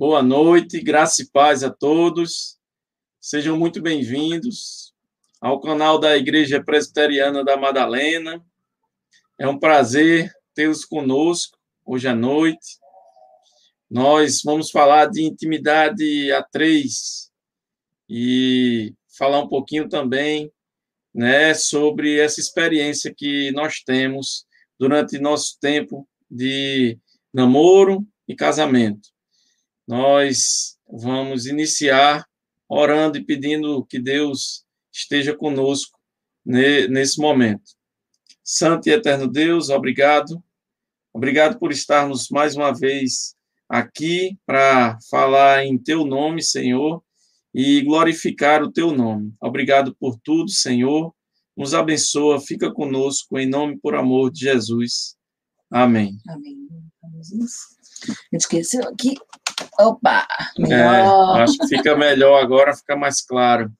Boa noite, graça e paz a todos. Sejam muito bem-vindos ao canal da Igreja Presbiteriana da Madalena. É um prazer tê-los conosco hoje à noite. Nós vamos falar de intimidade a três e falar um pouquinho também né, sobre essa experiência que nós temos durante nosso tempo de namoro e casamento nós vamos iniciar orando e pedindo que Deus esteja conosco nesse momento. Santo e eterno Deus, obrigado. Obrigado por estarmos mais uma vez aqui para falar em teu nome, Senhor, e glorificar o teu nome. Obrigado por tudo, Senhor. Nos abençoa, fica conosco, em nome por amor de Jesus. Amém. Amém. Esqueceu aqui Opa, melhor. É, acho que fica melhor agora, fica mais claro.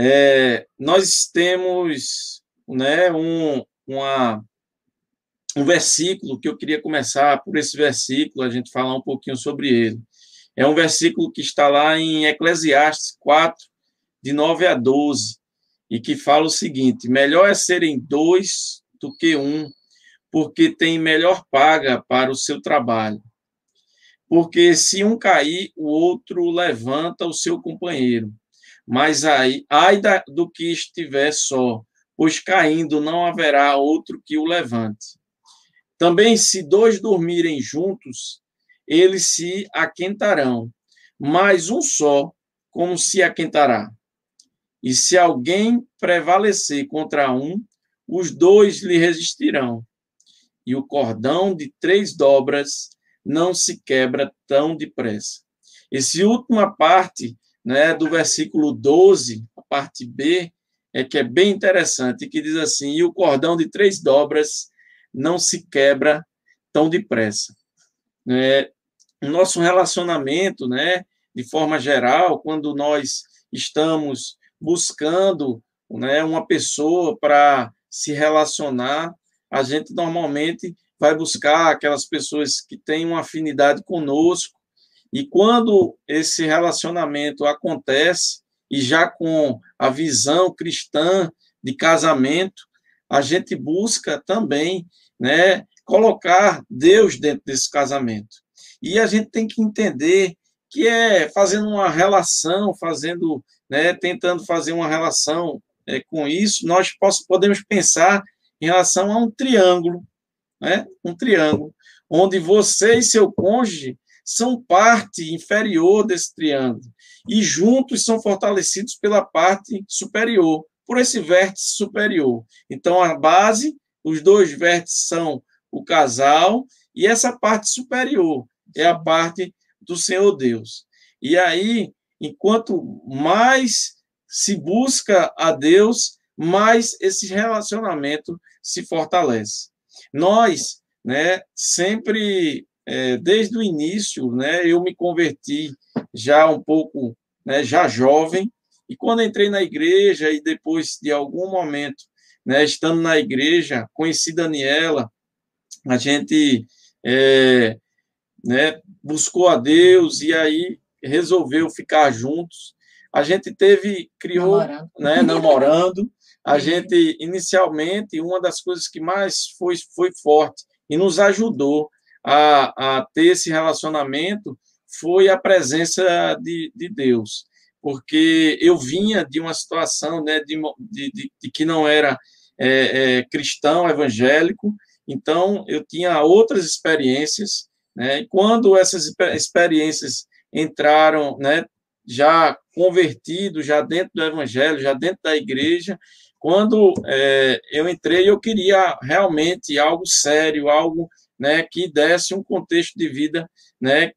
É, nós temos né, um, uma, um versículo que eu queria começar por esse versículo, a gente falar um pouquinho sobre ele. É um versículo que está lá em Eclesiastes 4, de 9 a 12, e que fala o seguinte: melhor é serem dois do que um, porque tem melhor paga para o seu trabalho porque se um cair, o outro levanta o seu companheiro. Mas aí, ai do que estiver só, pois caindo não haverá outro que o levante. Também, se dois dormirem juntos, eles se aquentarão, mas um só, como se aquentará? E se alguém prevalecer contra um, os dois lhe resistirão. E o cordão de três dobras não se quebra tão depressa. Essa última parte né, do versículo 12, a parte B, é que é bem interessante, que diz assim: e o cordão de três dobras não se quebra tão depressa. É, nosso relacionamento, né, de forma geral, quando nós estamos buscando né, uma pessoa para se relacionar, a gente normalmente vai buscar aquelas pessoas que têm uma afinidade conosco, e quando esse relacionamento acontece, e já com a visão cristã de casamento, a gente busca também né, colocar Deus dentro desse casamento. E a gente tem que entender que é fazendo uma relação, fazendo, né, tentando fazer uma relação é, com isso, nós podemos pensar em relação a um triângulo né? um triângulo, onde você e seu cônjuge são parte inferior desse triângulo e juntos são fortalecidos pela parte superior, por esse vértice superior. Então, a base, os dois vértices são o casal e essa parte superior é a parte do Senhor Deus. E aí, enquanto mais se busca a Deus, mais esse relacionamento se fortalece. Nós, né, sempre, é, desde o início, né, eu me converti já um pouco, né, já jovem, e quando entrei na igreja e depois de algum momento, né, estando na igreja, conheci Daniela, a gente é, né, buscou a Deus e aí resolveu ficar juntos. A gente teve, criou, namorando, né, namorando a gente, inicialmente, uma das coisas que mais foi, foi forte e nos ajudou a, a ter esse relacionamento foi a presença de, de Deus. Porque eu vinha de uma situação né, de, de, de, que não era é, é, cristão, evangélico, então eu tinha outras experiências, né, e quando essas experiências entraram, né, já convertido, já dentro do evangelho, já dentro da igreja, quando é, eu entrei, eu queria realmente algo sério, algo né, que desse um contexto de vida né,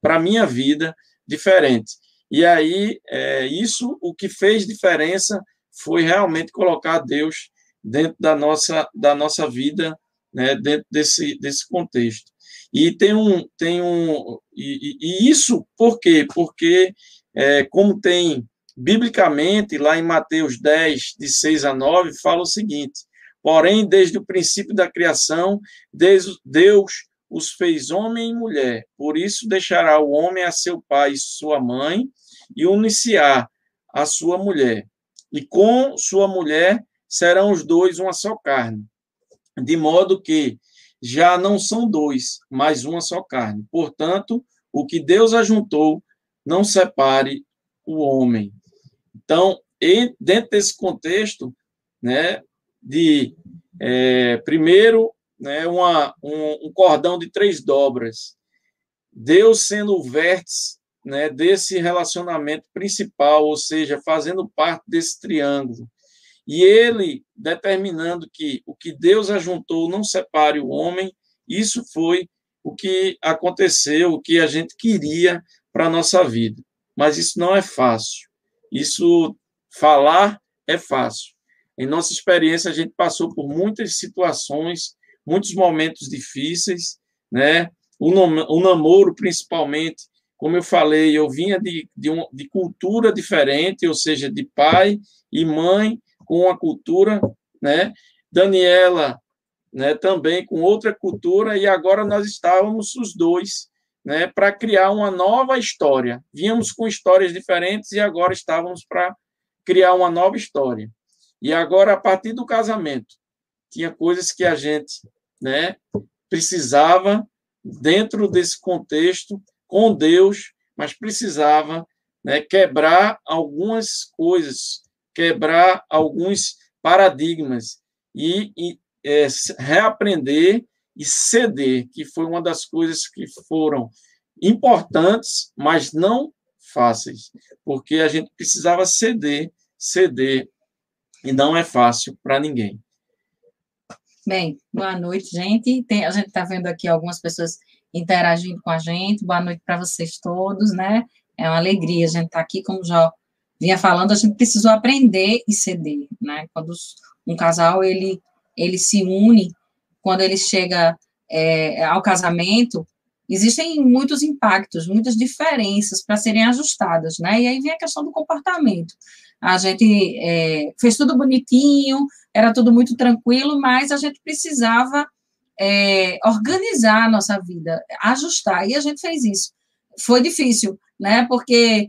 para a minha vida diferente. E aí, é, isso, o que fez diferença foi realmente colocar Deus dentro da nossa, da nossa vida, né, dentro desse, desse contexto. E tem um, tem um e, e isso por quê? Porque, é, como tem Biblicamente, lá em Mateus 10, de 6 a 9, fala o seguinte: Porém, desde o princípio da criação, Deus os fez homem e mulher. Por isso deixará o homem a seu pai e sua mãe e uniciar a sua mulher. E com sua mulher serão os dois uma só carne. De modo que já não são dois, mas uma só carne. Portanto, o que Deus ajuntou, não separe o homem. Então, dentro desse contexto, né, de é, primeiro, né, uma, um, um, cordão de três dobras, Deus sendo o vértice né, desse relacionamento principal, ou seja, fazendo parte desse triângulo, e ele determinando que o que Deus ajuntou não separe o homem, isso foi o que aconteceu, o que a gente queria para a nossa vida. Mas isso não é fácil. Isso, falar é fácil. Em nossa experiência, a gente passou por muitas situações, muitos momentos difíceis, né? O, o namoro, principalmente, como eu falei, eu vinha de, de, um, de cultura diferente, ou seja, de pai e mãe com uma cultura, né? Daniela, né, também com outra cultura, e agora nós estávamos os dois, né, para criar uma nova história. Vínhamos com histórias diferentes e agora estávamos para criar uma nova história. E agora, a partir do casamento, tinha coisas que a gente né, precisava, dentro desse contexto, com Deus, mas precisava né, quebrar algumas coisas, quebrar alguns paradigmas e, e é, reaprender e ceder, que foi uma das coisas que foram importantes, mas não fáceis, porque a gente precisava ceder, ceder, e não é fácil para ninguém. Bem, boa noite, gente. Tem, a gente está vendo aqui algumas pessoas interagindo com a gente. Boa noite para vocês todos, né? É uma alegria a gente estar tá aqui, como já vinha falando, a gente precisou aprender e ceder, né? Quando um casal ele ele se une, quando ele chega é, ao casamento, existem muitos impactos, muitas diferenças para serem ajustadas, né? E aí vem a questão do comportamento. A gente é, fez tudo bonitinho, era tudo muito tranquilo, mas a gente precisava é, organizar a nossa vida, ajustar, e a gente fez isso. Foi difícil, né? Porque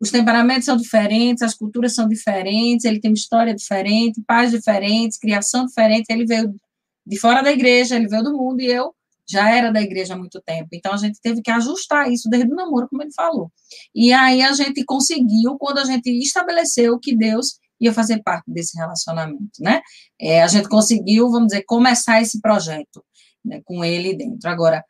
os temperamentos são diferentes, as culturas são diferentes, ele tem uma história diferente, pais diferentes, criação diferente. Ele veio de fora da igreja, ele veio do mundo e eu já era da igreja há muito tempo. Então a gente teve que ajustar isso desde o namoro, como ele falou. E aí a gente conseguiu quando a gente estabeleceu que Deus ia fazer parte desse relacionamento, né? É, a gente conseguiu, vamos dizer, começar esse projeto né, com ele dentro. Agora,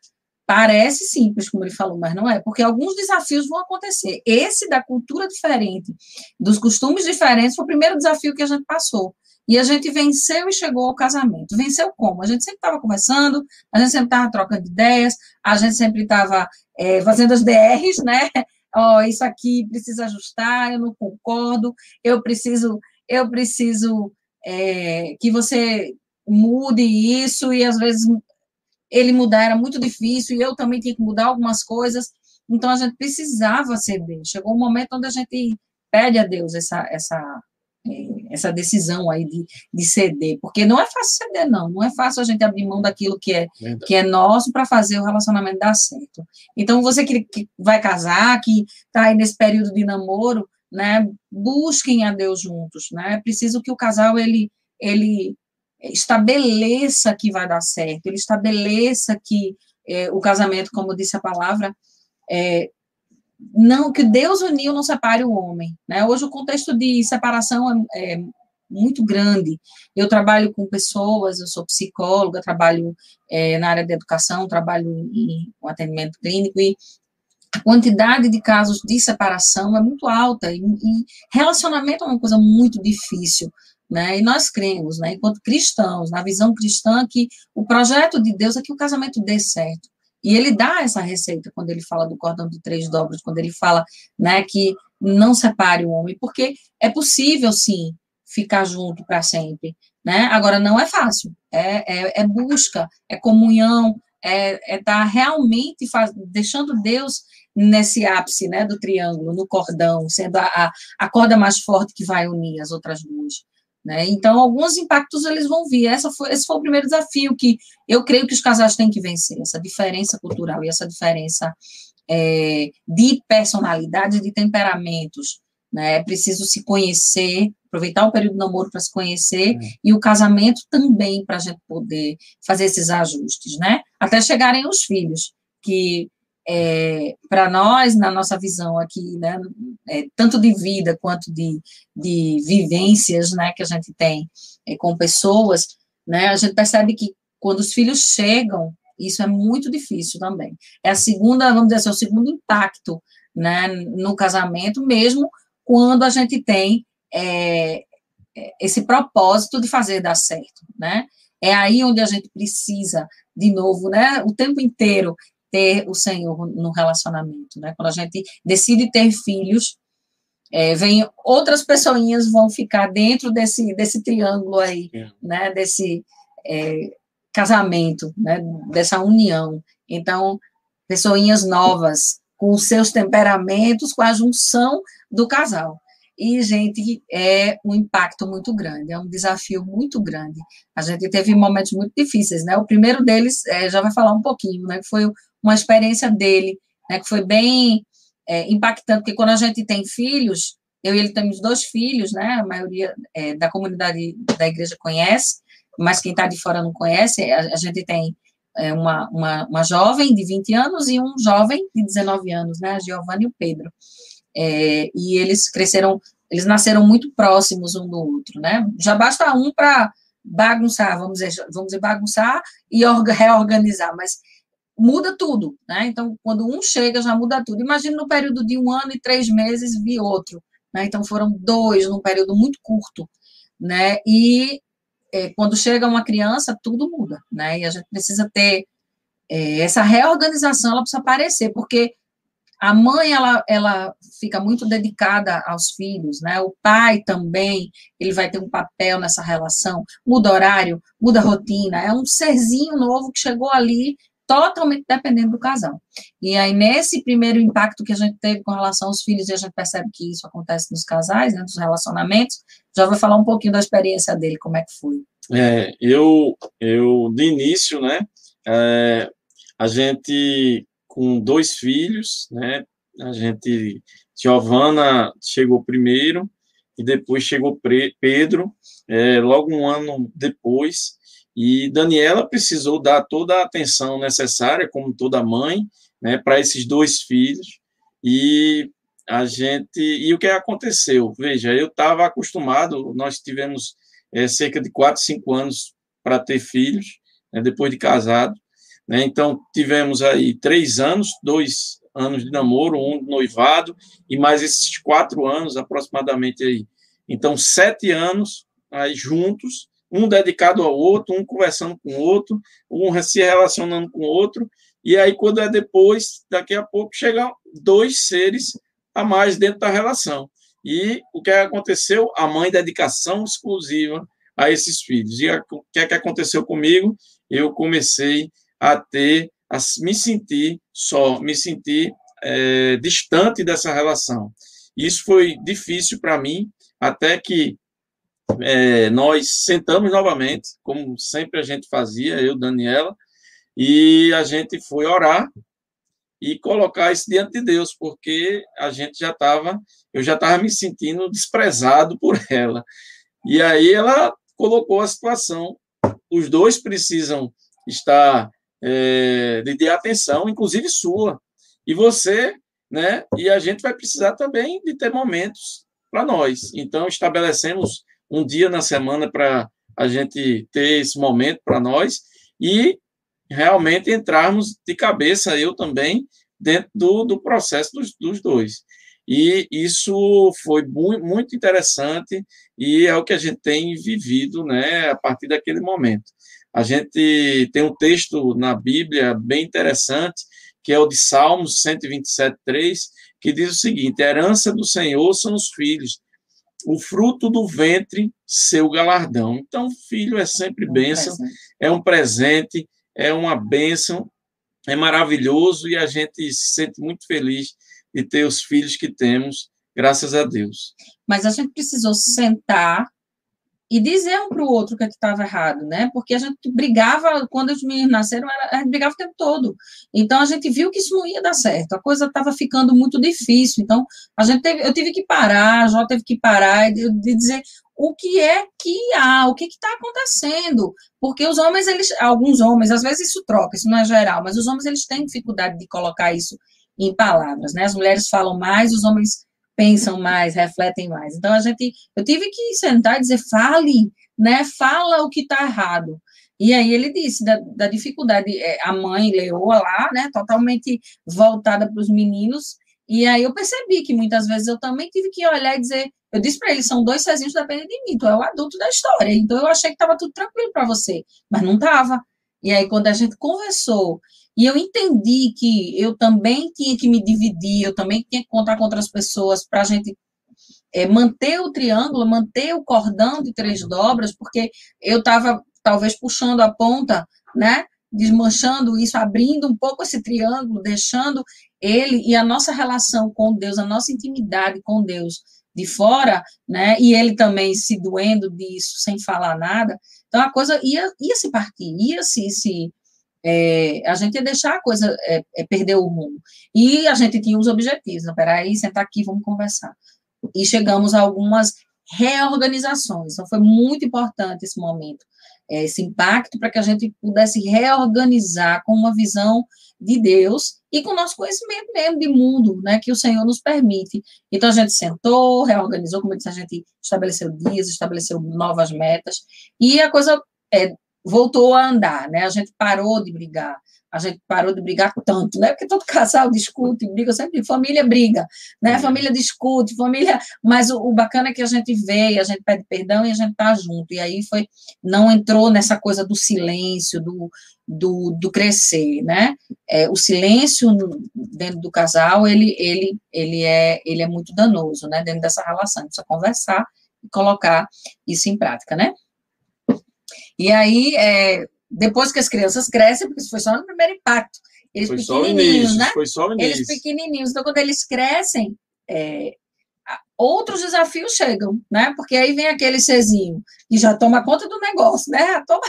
Parece simples, como ele falou, mas não é, porque alguns desafios vão acontecer. Esse da cultura diferente, dos costumes diferentes, foi o primeiro desafio que a gente passou. E a gente venceu e chegou ao casamento. Venceu como? A gente sempre estava conversando, a gente sempre estava trocando ideias, a gente sempre estava é, fazendo as DRs, né? Ó, oh, isso aqui precisa ajustar, eu não concordo, eu preciso, eu preciso é, que você mude isso, e às vezes ele mudar era muito difícil e eu também tinha que mudar algumas coisas. Então a gente precisava ceder. Chegou um momento onde a gente pede a Deus essa essa essa decisão aí de, de ceder, porque não é fácil ceder, não, não é fácil a gente abrir mão daquilo que é, que é nosso para fazer o relacionamento dar certo. Então, você que, que vai casar, que está aí nesse período de namoro, né, busquem a Deus juntos, né, é preciso que o casal, ele, ele estabeleça que vai dar certo, ele estabeleça que é, o casamento, como disse a palavra, é, não que Deus uniu não separe o homem. Né? Hoje o contexto de separação é, é muito grande. Eu trabalho com pessoas, eu sou psicóloga, trabalho é, na área de educação, trabalho em um atendimento clínico e a quantidade de casos de separação é muito alta e, e relacionamento é uma coisa muito difícil né? E nós cremos, né, enquanto cristãos, na visão cristã, que o projeto de Deus é que o casamento dê certo. E ele dá essa receita quando ele fala do cordão de três dobras, quando ele fala né, que não separe o homem, porque é possível, sim, ficar junto para sempre. Né? Agora, não é fácil, é, é, é busca, é comunhão, é estar é tá realmente faz, deixando Deus nesse ápice né, do triângulo, no cordão, sendo a, a, a corda mais forte que vai unir as outras duas. Né? Então, alguns impactos eles vão vir. Essa foi, esse foi o primeiro desafio que eu creio que os casais têm que vencer, essa diferença cultural e essa diferença é, de personalidade, de temperamentos. Né? É preciso se conhecer, aproveitar o período do namoro para se conhecer, é. e o casamento também para a gente poder fazer esses ajustes, né? Até chegarem os filhos, que é, para nós, na nossa visão aqui, né, é, tanto de vida quanto de, de vivências né, que a gente tem é, com pessoas, né, a gente percebe que quando os filhos chegam, isso é muito difícil também. É a segunda, vamos dizer assim, é o segundo impacto né, no casamento, mesmo quando a gente tem é, é, esse propósito de fazer dar certo, né? É aí onde a gente precisa, de novo, né, o tempo inteiro ter o Senhor no relacionamento, né? Quando a gente decide ter filhos, é, vem outras pessoinhas vão ficar dentro desse, desse triângulo aí, é. né? Desse é, casamento, né? Dessa união. Então, pessoinhas novas, com os seus temperamentos, com a junção do casal. E, gente, é um impacto muito grande, é um desafio muito grande. A gente teve momentos muito difíceis, né? O primeiro deles, é, já vai falar um pouquinho, né? Que foi uma experiência dele, né? Que foi bem é, impactante, porque quando a gente tem filhos, eu e ele temos dois filhos, né? A maioria é, da comunidade da igreja conhece, mas quem está de fora não conhece. A, a gente tem é, uma, uma, uma jovem de 20 anos e um jovem de 19 anos, né? A Giovanna e o Pedro. É, e eles cresceram, eles nasceram muito próximos um do outro, né? Já basta um para bagunçar, vamos dizer, vamos dizer, bagunçar e reorganizar, mas muda tudo, né? Então, quando um chega, já muda tudo. Imagina no período de um ano e três meses vi outro, né? Então, foram dois num período muito curto, né? E é, quando chega uma criança, tudo muda, né? E a gente precisa ter é, essa reorganização, ela precisa aparecer, porque a mãe, ela, ela fica muito dedicada aos filhos, né? O pai também, ele vai ter um papel nessa relação, muda horário, muda rotina, é um serzinho novo que chegou ali totalmente dependendo do casal. E aí, nesse primeiro impacto que a gente teve com relação aos filhos, e a gente percebe que isso acontece nos casais, né, nos relacionamentos, já vou falar um pouquinho da experiência dele, como é que foi. É, eu, eu, de início, né, é, a gente com dois filhos, né? A gente, Giovana chegou primeiro e depois chegou Pedro, é, logo um ano depois, e Daniela precisou dar toda a atenção necessária, como toda mãe, né, para esses dois filhos. E a gente e o que aconteceu? Veja, eu estava acostumado. Nós tivemos é, cerca de quatro, cinco anos para ter filhos, né, depois de casado. Né? Então, tivemos aí três anos, dois anos de namoro, um de noivado, e mais esses quatro anos aproximadamente aí. Então, sete anos aí juntos, um dedicado ao outro, um conversando com o outro, um se relacionando com o outro, e aí, quando é depois, daqui a pouco, chegam dois seres a mais dentro da relação. E o que aconteceu? A mãe dedicação exclusiva a esses filhos. E o que é que aconteceu comigo? Eu comecei a ter, a me sentir só, me sentir é, distante dessa relação. Isso foi difícil para mim, até que é, nós sentamos novamente, como sempre a gente fazia, eu, Daniela, e a gente foi orar e colocar isso diante de Deus, porque a gente já estava, eu já estava me sentindo desprezado por ela. E aí ela colocou a situação, os dois precisam estar é, de, de atenção, inclusive sua. E você, né? E a gente vai precisar também de ter momentos para nós. Então, estabelecemos um dia na semana para a gente ter esse momento para nós e realmente entrarmos de cabeça, eu também, dentro do, do processo dos, dos dois. E isso foi muito, interessante e é o que a gente tem vivido né, a partir daquele momento. A gente tem um texto na Bíblia bem interessante, que é o de Salmos 127, 3, que diz o seguinte: a herança do Senhor são os filhos, o fruto do ventre, seu galardão. Então, filho é sempre bênção, é um presente, é uma bênção, é maravilhoso e a gente se sente muito feliz de ter os filhos que temos, graças a Deus. Mas a gente precisou sentar e dizer um para o outro o que é estava errado, né? Porque a gente brigava, quando os meninos nasceram, a gente brigava o tempo todo. Então, a gente viu que isso não ia dar certo, a coisa estava ficando muito difícil. Então, a gente teve, eu tive que parar, a Jó teve que parar de, de dizer o que é que há, o que está acontecendo. Porque os homens, eles, alguns homens, às vezes isso troca, isso não é geral, mas os homens, eles têm dificuldade de colocar isso em palavras, né? As mulheres falam mais, os homens pensam mais, refletem mais. Então a gente, eu tive que sentar e dizer, fale, né? Fala o que está errado. E aí ele disse da, da, dificuldade, é, a mãe leoa lá, né? Totalmente voltada para os meninos. E aí eu percebi que muitas vezes eu também tive que olhar e dizer, eu disse para ele, são dois Cezinhos dependem de mim, tu é o adulto da história. Então eu achei que estava tudo tranquilo para você, mas não estava. E aí quando a gente conversou e eu entendi que eu também tinha que me dividir, eu também tinha que contar com outras pessoas para a gente é, manter o triângulo, manter o cordão de três dobras, porque eu estava talvez puxando a ponta, né? Desmanchando isso, abrindo um pouco esse triângulo, deixando ele e a nossa relação com Deus, a nossa intimidade com Deus de fora, né? E ele também se doendo disso sem falar nada. Então a coisa ia, ia se partir, ia se, se é, a gente ia deixar a coisa é, é, perder o rumo. E a gente tinha os objetivos. Não, peraí, sentar aqui, vamos conversar. E chegamos a algumas reorganizações. Então, foi muito importante esse momento, é, esse impacto, para que a gente pudesse reorganizar com uma visão de Deus e com o nosso conhecimento mesmo de mundo, né, que o Senhor nos permite. Então, a gente sentou, reorganizou, como eu disse, a gente estabeleceu dias, estabeleceu novas metas, e a coisa é, voltou a andar, né? A gente parou de brigar, a gente parou de brigar tanto, né? Porque todo casal discute, briga, sempre família briga, né? É. Família discute, família, mas o, o, bacana é que a gente vê, a gente pede perdão e a gente tá junto. E aí foi, não entrou nessa coisa do silêncio, do, do, do crescer, né? É, o silêncio dentro do casal, ele, ele, ele, é, ele é muito danoso, né? Dentro dessa relação, precisa conversar e colocar isso em prática, né? E aí, é, depois que as crianças crescem, porque isso foi só no primeiro impacto, eles foi pequenininhos, início, né? Foi só o início. Eles pequenininhos. Então, quando eles crescem, é, outros desafios chegam, né? Porque aí vem aquele Cezinho que já toma conta do negócio, né? Toma,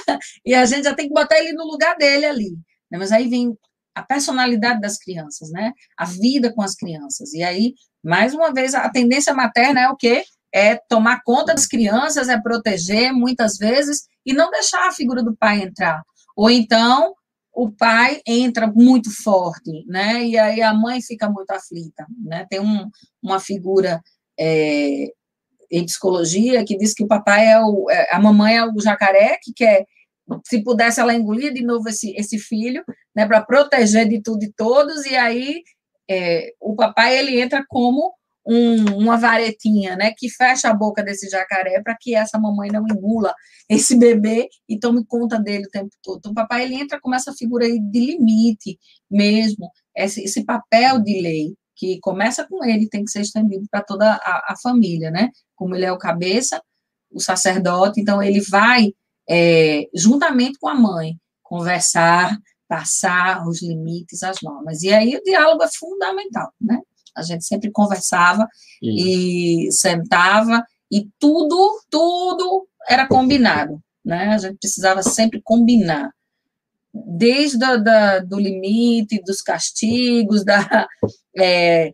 e a gente já tem que botar ele no lugar dele ali. Né? Mas aí vem a personalidade das crianças, né? A vida com as crianças. E aí, mais uma vez, a tendência materna é o quê? É tomar conta das crianças, é proteger muitas vezes e não deixar a figura do pai entrar. Ou então o pai entra muito forte, né? E aí a mãe fica muito aflita, né? Tem um, uma figura é, em psicologia que diz que o papai é o, é, a mamãe é o jacaré que quer se pudesse ela engolir de novo esse, esse filho, né, para proteger de tudo e todos, e aí é, o papai ele entra como um, uma varetinha, né, que fecha a boca desse jacaré para que essa mamãe não engula esse bebê e tome conta dele o tempo todo. Então, o papai ele entra com essa figura aí de limite mesmo, esse, esse papel de lei que começa com ele tem que ser estendido para toda a, a, família, né? Como ele é o cabeça, o sacerdote, então ele vai é, juntamente com a mãe conversar, passar os limites, as normas. E aí o diálogo é fundamental, né? A gente sempre conversava e sentava e tudo, tudo era combinado, né? A gente precisava sempre combinar, desde a, da, do limite, dos castigos, da, é,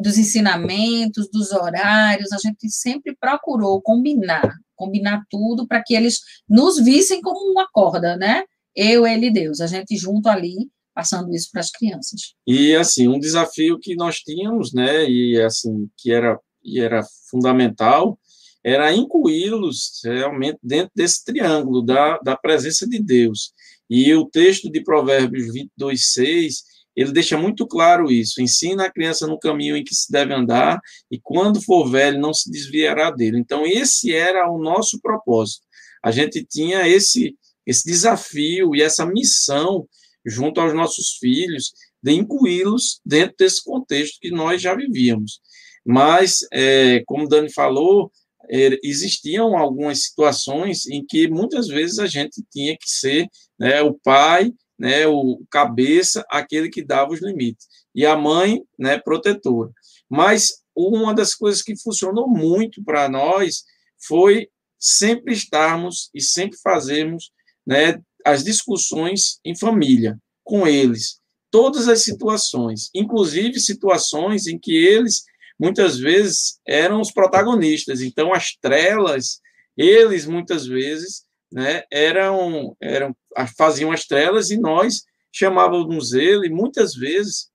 dos ensinamentos, dos horários, a gente sempre procurou combinar, combinar tudo para que eles nos vissem como uma corda, né? Eu, ele e Deus, a gente junto ali passando isso para as crianças. E assim, um desafio que nós tínhamos, né, e assim, que era e era fundamental, era incluí-los realmente dentro desse triângulo da, da presença de Deus. E o texto de Provérbios 22, 6, ele deixa muito claro isso. Ensina a criança no caminho em que se deve andar, e quando for velho, não se desviará dele. Então, esse era o nosso propósito. A gente tinha esse, esse desafio e essa missão junto aos nossos filhos, de incluí-los dentro desse contexto que nós já vivíamos. Mas, é, como Dani falou, é, existiam algumas situações em que muitas vezes a gente tinha que ser né, o pai, né, o cabeça, aquele que dava os limites, e a mãe, né, protetora. Mas uma das coisas que funcionou muito para nós foi sempre estarmos e sempre fazermos né, as discussões em família, com eles, todas as situações, inclusive situações em que eles muitas vezes eram os protagonistas. Então, as trelas, eles muitas vezes né, eram, eram faziam as trelas e nós chamávamos ele, muitas vezes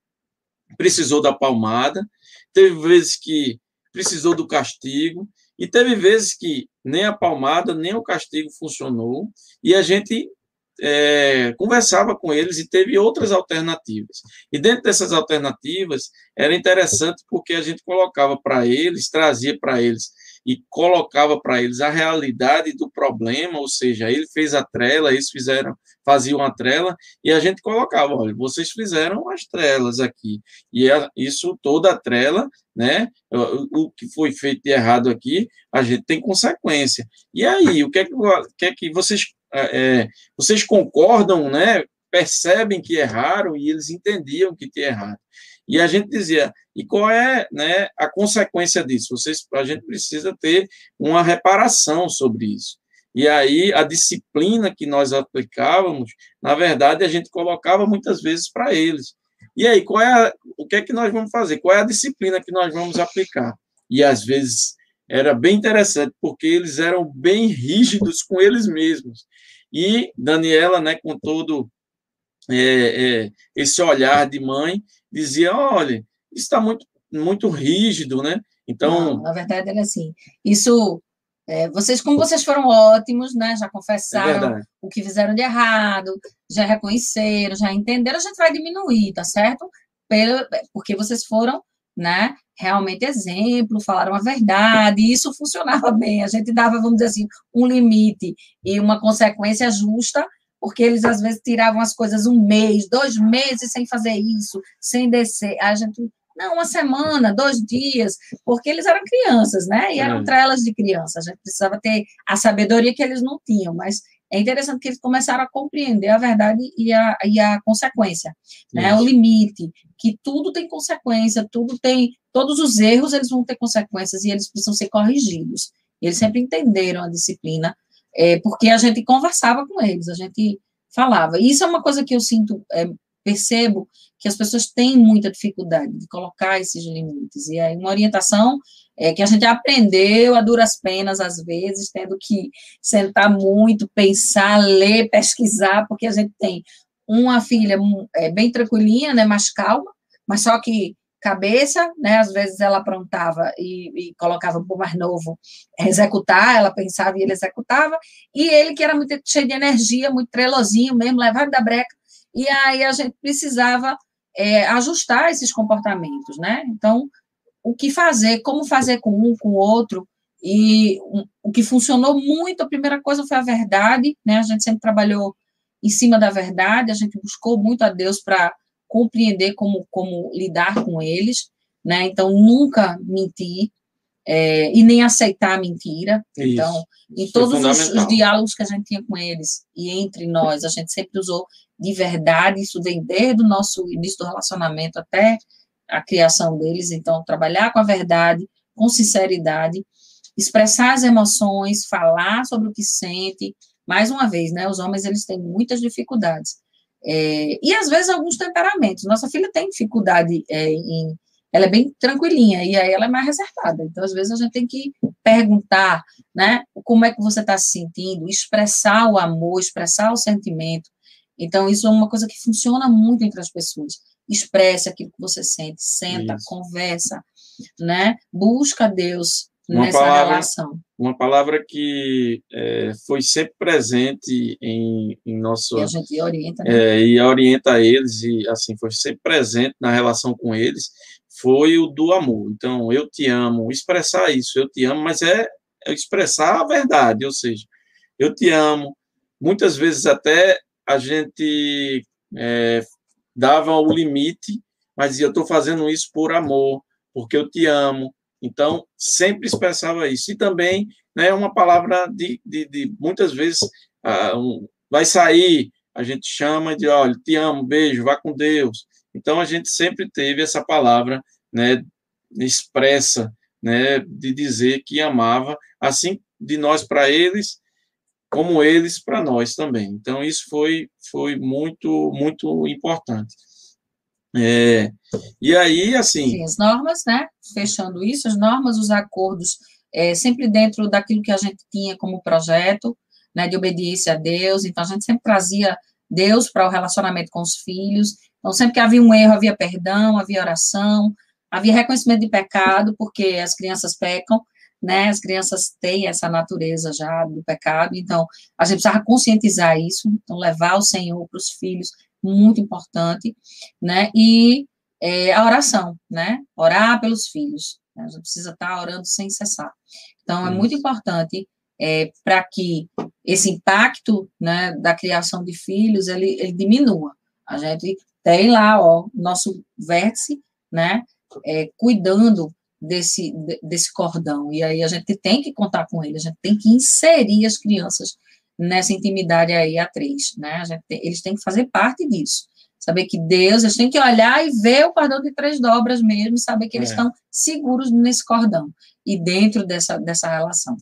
precisou da palmada, teve vezes que precisou do castigo, e teve vezes que nem a palmada, nem o castigo funcionou, e a gente é, conversava com eles e teve outras alternativas. E dentro dessas alternativas, era interessante porque a gente colocava para eles, trazia para eles e colocava para eles a realidade do problema, ou seja, ele fez a trela, eles fizeram, faziam a trela, e a gente colocava, olha, vocês fizeram as trelas aqui, e é isso, toda a trela, né, o, o, que foi feito de errado aqui, a gente tem consequência. E aí, o que é que, que, é que vocês, é, é, vocês concordam, né, percebem que erraram, e eles entendiam que tinha errado. E a gente dizia, e qual é né, a consequência disso? Vocês, a gente precisa ter uma reparação sobre isso. E aí, a disciplina que nós aplicávamos, na verdade, a gente colocava muitas vezes para eles. E aí, qual é a, o que é que nós vamos fazer? Qual é a disciplina que nós vamos aplicar? E às vezes era bem interessante, porque eles eram bem rígidos com eles mesmos. E Daniela, né, com todo é, é, esse olhar de mãe, dizia: olha, isso está muito, muito rígido, né? Então. Não, na verdade, era assim. Isso. É, vocês, como vocês foram ótimos, né? Já confessaram é o que fizeram de errado, já reconheceram, já entenderam, a gente vai diminuir, tá certo? Pelo, porque vocês foram, né? Realmente exemplo, falaram a verdade, e isso funcionava bem. A gente dava, vamos dizer assim, um limite e uma consequência justa porque eles às vezes tiravam as coisas um mês, dois meses sem fazer isso, sem descer. A gente, não, uma semana, dois dias, porque eles eram crianças, né? E eram trelas de criança. A gente precisava ter a sabedoria que eles não tinham, mas é interessante que eles começaram a compreender a verdade e a, e a consequência, né? O limite, que tudo tem consequência, tudo tem, todos os erros eles vão ter consequências e eles precisam ser corrigidos. Eles sempre entenderam a disciplina é, porque a gente conversava com eles, a gente falava. E isso é uma coisa que eu sinto, é, percebo que as pessoas têm muita dificuldade de colocar esses limites. E aí, uma orientação é, que a gente aprendeu a duras penas, às vezes, tendo que sentar muito, pensar, ler, pesquisar, porque a gente tem uma filha é, bem tranquilinha, né, mais calma, mas só que cabeça, né? Às vezes ela aprontava e, e colocava o mais novo executar, ela pensava e ele executava, e ele que era muito cheio de energia, muito trelosinho mesmo, levado da breca, e aí a gente precisava é, ajustar esses comportamentos, né? Então, o que fazer, como fazer com um, com o outro, e o que funcionou muito, a primeira coisa foi a verdade, né? A gente sempre trabalhou em cima da verdade, a gente buscou muito a Deus para compreender como, como lidar com eles, né? Então, nunca mentir é, e nem aceitar a mentira. Isso, então, em todos é os, os, diálogos que a gente tinha com eles e entre nós, a gente sempre usou de verdade, isso vem desde o nosso início do relacionamento até a criação deles. Então, trabalhar com a verdade, com sinceridade, expressar as emoções, falar sobre o que sente. Mais uma vez, né? Os homens eles têm muitas dificuldades é, e às vezes alguns temperamentos. Nossa filha tem dificuldade é, em. Ela é bem tranquilinha, e aí ela é mais reservada. Então, às vezes, a gente tem que perguntar, né? Como é que você está se sentindo, expressar o amor, expressar o sentimento. Então, isso é uma coisa que funciona muito entre as pessoas. Expresse aquilo que você sente, senta, isso. conversa, né? Busca Deus uma nessa palavra, relação. Uma palavra que é, foi sempre presente em, em nosso... E a gente orienta, né? é, E orienta eles, e assim, foi sempre presente na relação com eles, foi o do amor. Então, eu te amo, expressar isso, eu te amo, mas é, é expressar a verdade, ou seja, eu te amo. Muitas vezes até a gente é, dava o limite, mas dizia, eu estou fazendo isso por amor, porque eu te amo, então, sempre expressava isso. E também né, uma palavra de, de, de muitas vezes, uh, um, vai sair, a gente chama de, olha, te amo, beijo, vá com Deus. Então, a gente sempre teve essa palavra né, expressa, né, de dizer que amava, assim de nós para eles, como eles para nós também. Então, isso foi, foi muito, muito importante. É, e aí, assim. Sim, as normas, né? Fechando isso, as normas, os acordos, é, sempre dentro daquilo que a gente tinha como projeto, né, de obediência a Deus. Então, a gente sempre trazia Deus para o relacionamento com os filhos. Então, sempre que havia um erro, havia perdão, havia oração, havia reconhecimento de pecado, porque as crianças pecam, né? As crianças têm essa natureza já do pecado, então a gente precisava conscientizar isso, então levar o Senhor para os filhos, muito importante, né? E é, a oração, né? Orar pelos filhos. Né? A gente precisa estar orando sem cessar. Então, é muito importante é, para que esse impacto né, da criação de filhos ele, ele, diminua. A gente tem lá ó, nosso vértice, né, é, cuidando desse, desse cordão. E aí a gente tem que contar com ele, a gente tem que inserir as crianças nessa intimidade aí a três, né? Tem, eles têm que fazer parte disso. Saber que Deus, eles têm que olhar e ver o cordão de três dobras mesmo, saber que eles é. estão seguros nesse cordão e dentro dessa, dessa relação.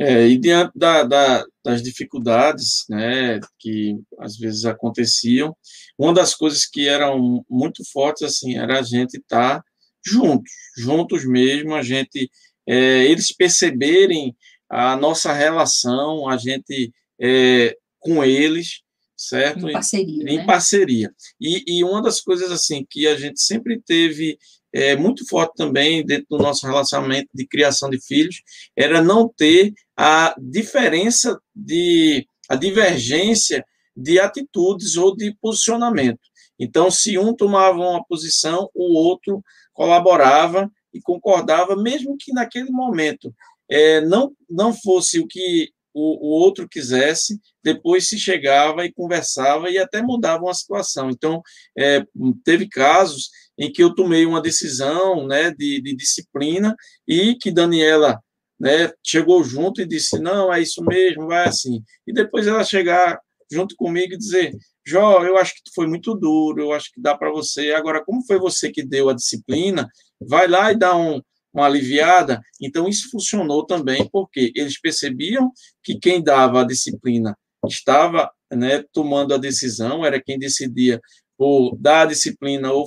É, e diante da, da, das dificuldades né, que às vezes aconteciam, uma das coisas que eram muito fortes assim era a gente estar tá juntos, juntos mesmo, a gente é, eles perceberem a nossa relação, a gente é, com eles, certo? Em parceria. Em, né? parceria. E, e, uma das coisas assim que a gente sempre teve é, muito forte também dentro do nosso relacionamento de criação de filhos era não ter a diferença de a divergência de atitudes ou de posicionamento. Então, se um tomava uma posição, o outro colaborava e concordava, mesmo que naquele momento é, não, não fosse o que o, o, outro quisesse, depois se chegava e conversava e até mudava uma situação. Então, é, teve casos em que eu tomei uma decisão né, de, de disciplina e que Daniela né, chegou junto e disse: Não, é isso mesmo, vai assim. E depois ela chegar junto comigo e dizer: Jó, eu acho que tu foi muito duro, eu acho que dá para você. Agora, como foi você que deu a disciplina, vai lá e dá um, uma aliviada. Então, isso funcionou também, porque eles percebiam que quem dava a disciplina estava né, tomando a decisão, era quem decidia ou dar a disciplina ou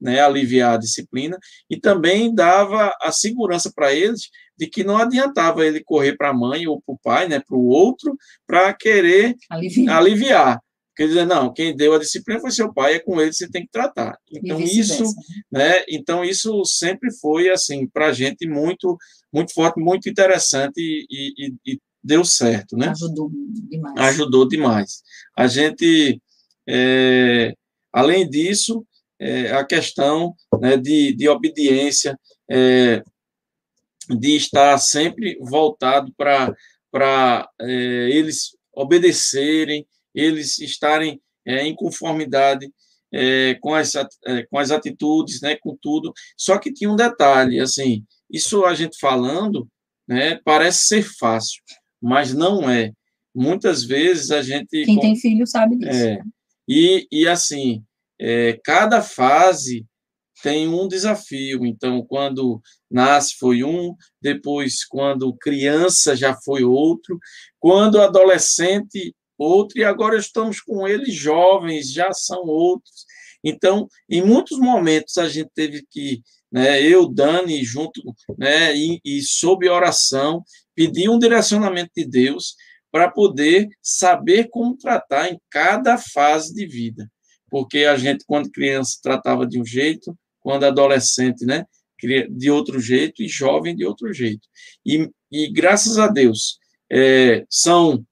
né, aliviar a disciplina, e também dava a segurança para eles de que não adiantava ele correr para a mãe ou para o pai, né, para o outro, para querer aliviar. aliviar. Quer dizer, não, quem deu a disciplina foi seu pai, é com ele que você tem que tratar. Então isso, né? Então isso sempre foi assim para a gente muito, muito forte, muito interessante e, e, e, deu certo, né? Ajudou demais. Ajudou demais. A gente, é, além disso, é, a questão né, de, de obediência, é, de estar sempre voltado para para é, eles obedecerem eles estarem é, em conformidade é, com, as, é, com as atitudes, né, com tudo. Só que tinha um detalhe, assim, isso a gente falando, né, parece ser fácil, mas não é. Muitas vezes a gente... Quem tem filho sabe disso. É, e, e, assim, é, cada fase tem um desafio. Então, quando nasce foi um, depois, quando criança, já foi outro, quando adolescente outro, e agora estamos com eles jovens, já são outros. Então, em muitos momentos a gente teve que, né, eu, Dani, junto, né, e, e sob oração, pedir um direcionamento de Deus para poder saber como tratar em cada fase de vida. Porque a gente, quando criança, tratava de um jeito, quando adolescente, né, de outro jeito, e jovem de outro jeito. E, e graças a Deus, é, são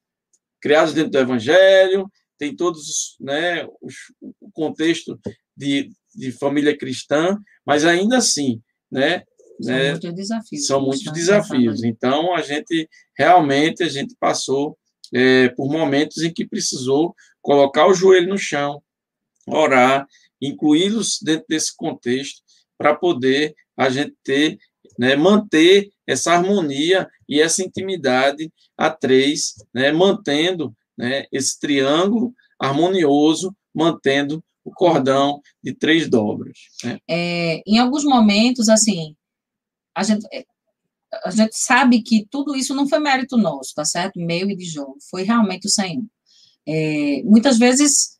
criados dentro do Evangelho, tem todos né, os, o contexto de, de família cristã, mas ainda assim, né, são né, muitos desafios. São muitos desafios. Então, a gente realmente a gente passou é, por momentos em que precisou colocar o joelho no chão, orar, incluí-los dentro desse contexto, para poder a gente ter, né, manter essa harmonia e essa intimidade a três, né, mantendo né, esse triângulo harmonioso, mantendo o cordão de três dobras. Né? É, em alguns momentos, assim, a gente, a gente sabe que tudo isso não foi mérito nosso, tá certo? Meu e de João, foi realmente o Senhor. É, muitas vezes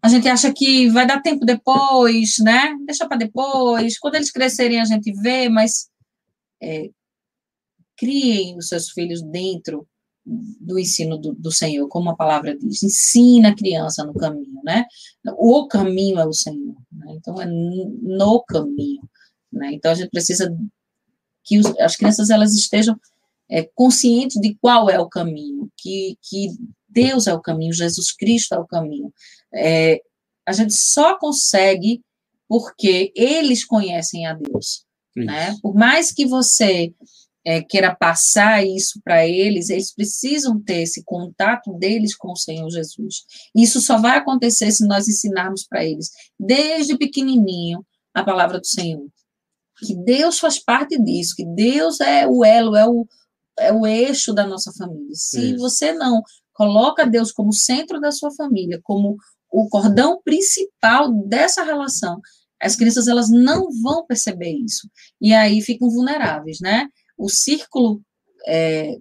a gente acha que vai dar tempo depois, né? Deixa para depois, quando eles crescerem a gente vê, mas é, criem os seus filhos dentro do ensino do, do, Senhor, como a palavra diz, ensina a criança no caminho, né? O caminho é o Senhor, né? então é no caminho, né? Então a gente precisa que os, as crianças elas estejam é, conscientes de qual é o caminho, que, que Deus é o caminho, Jesus Cristo é o caminho. É, a gente só consegue porque eles conhecem a Deus, né? Por mais que você é, queira passar isso para eles, eles precisam ter esse contato deles com o Senhor Jesus. Isso só vai acontecer se nós ensinarmos para eles, desde pequenininho, a palavra do Senhor. Que Deus faz parte disso, que Deus é o elo, é o, é o eixo da nossa família. Se isso. você não coloca Deus como centro da sua família, como o cordão principal dessa relação, as crianças elas não vão perceber isso e aí ficam vulneráveis, né? o círculo, é,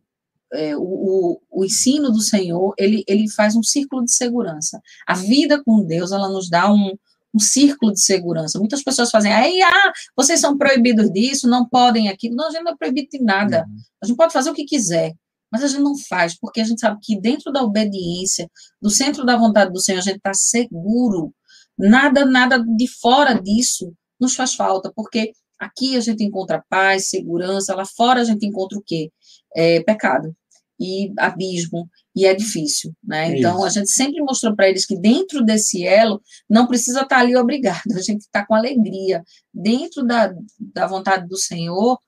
é, o, o, ensino do Senhor, ele, ele faz um círculo de segurança. A vida com Deus, ela nos dá um, um círculo de segurança. Muitas pessoas fazem, aí, ah, vocês são proibidos disso, não podem aquilo. Não, a gente não é proibido de nada. Uhum. A gente pode fazer o que quiser, mas a gente não faz, porque a gente sabe que dentro da obediência, do centro da vontade do Senhor, a gente está seguro. Nada, nada de fora disso nos faz falta, porque Aqui a gente encontra paz, segurança, lá fora a gente encontra o quê? É, pecado e abismo, e é difícil, né? Então, Isso. a gente sempre mostrou para eles que dentro desse elo não precisa estar tá ali obrigado, a gente está com alegria. Dentro da, da vontade do Senhor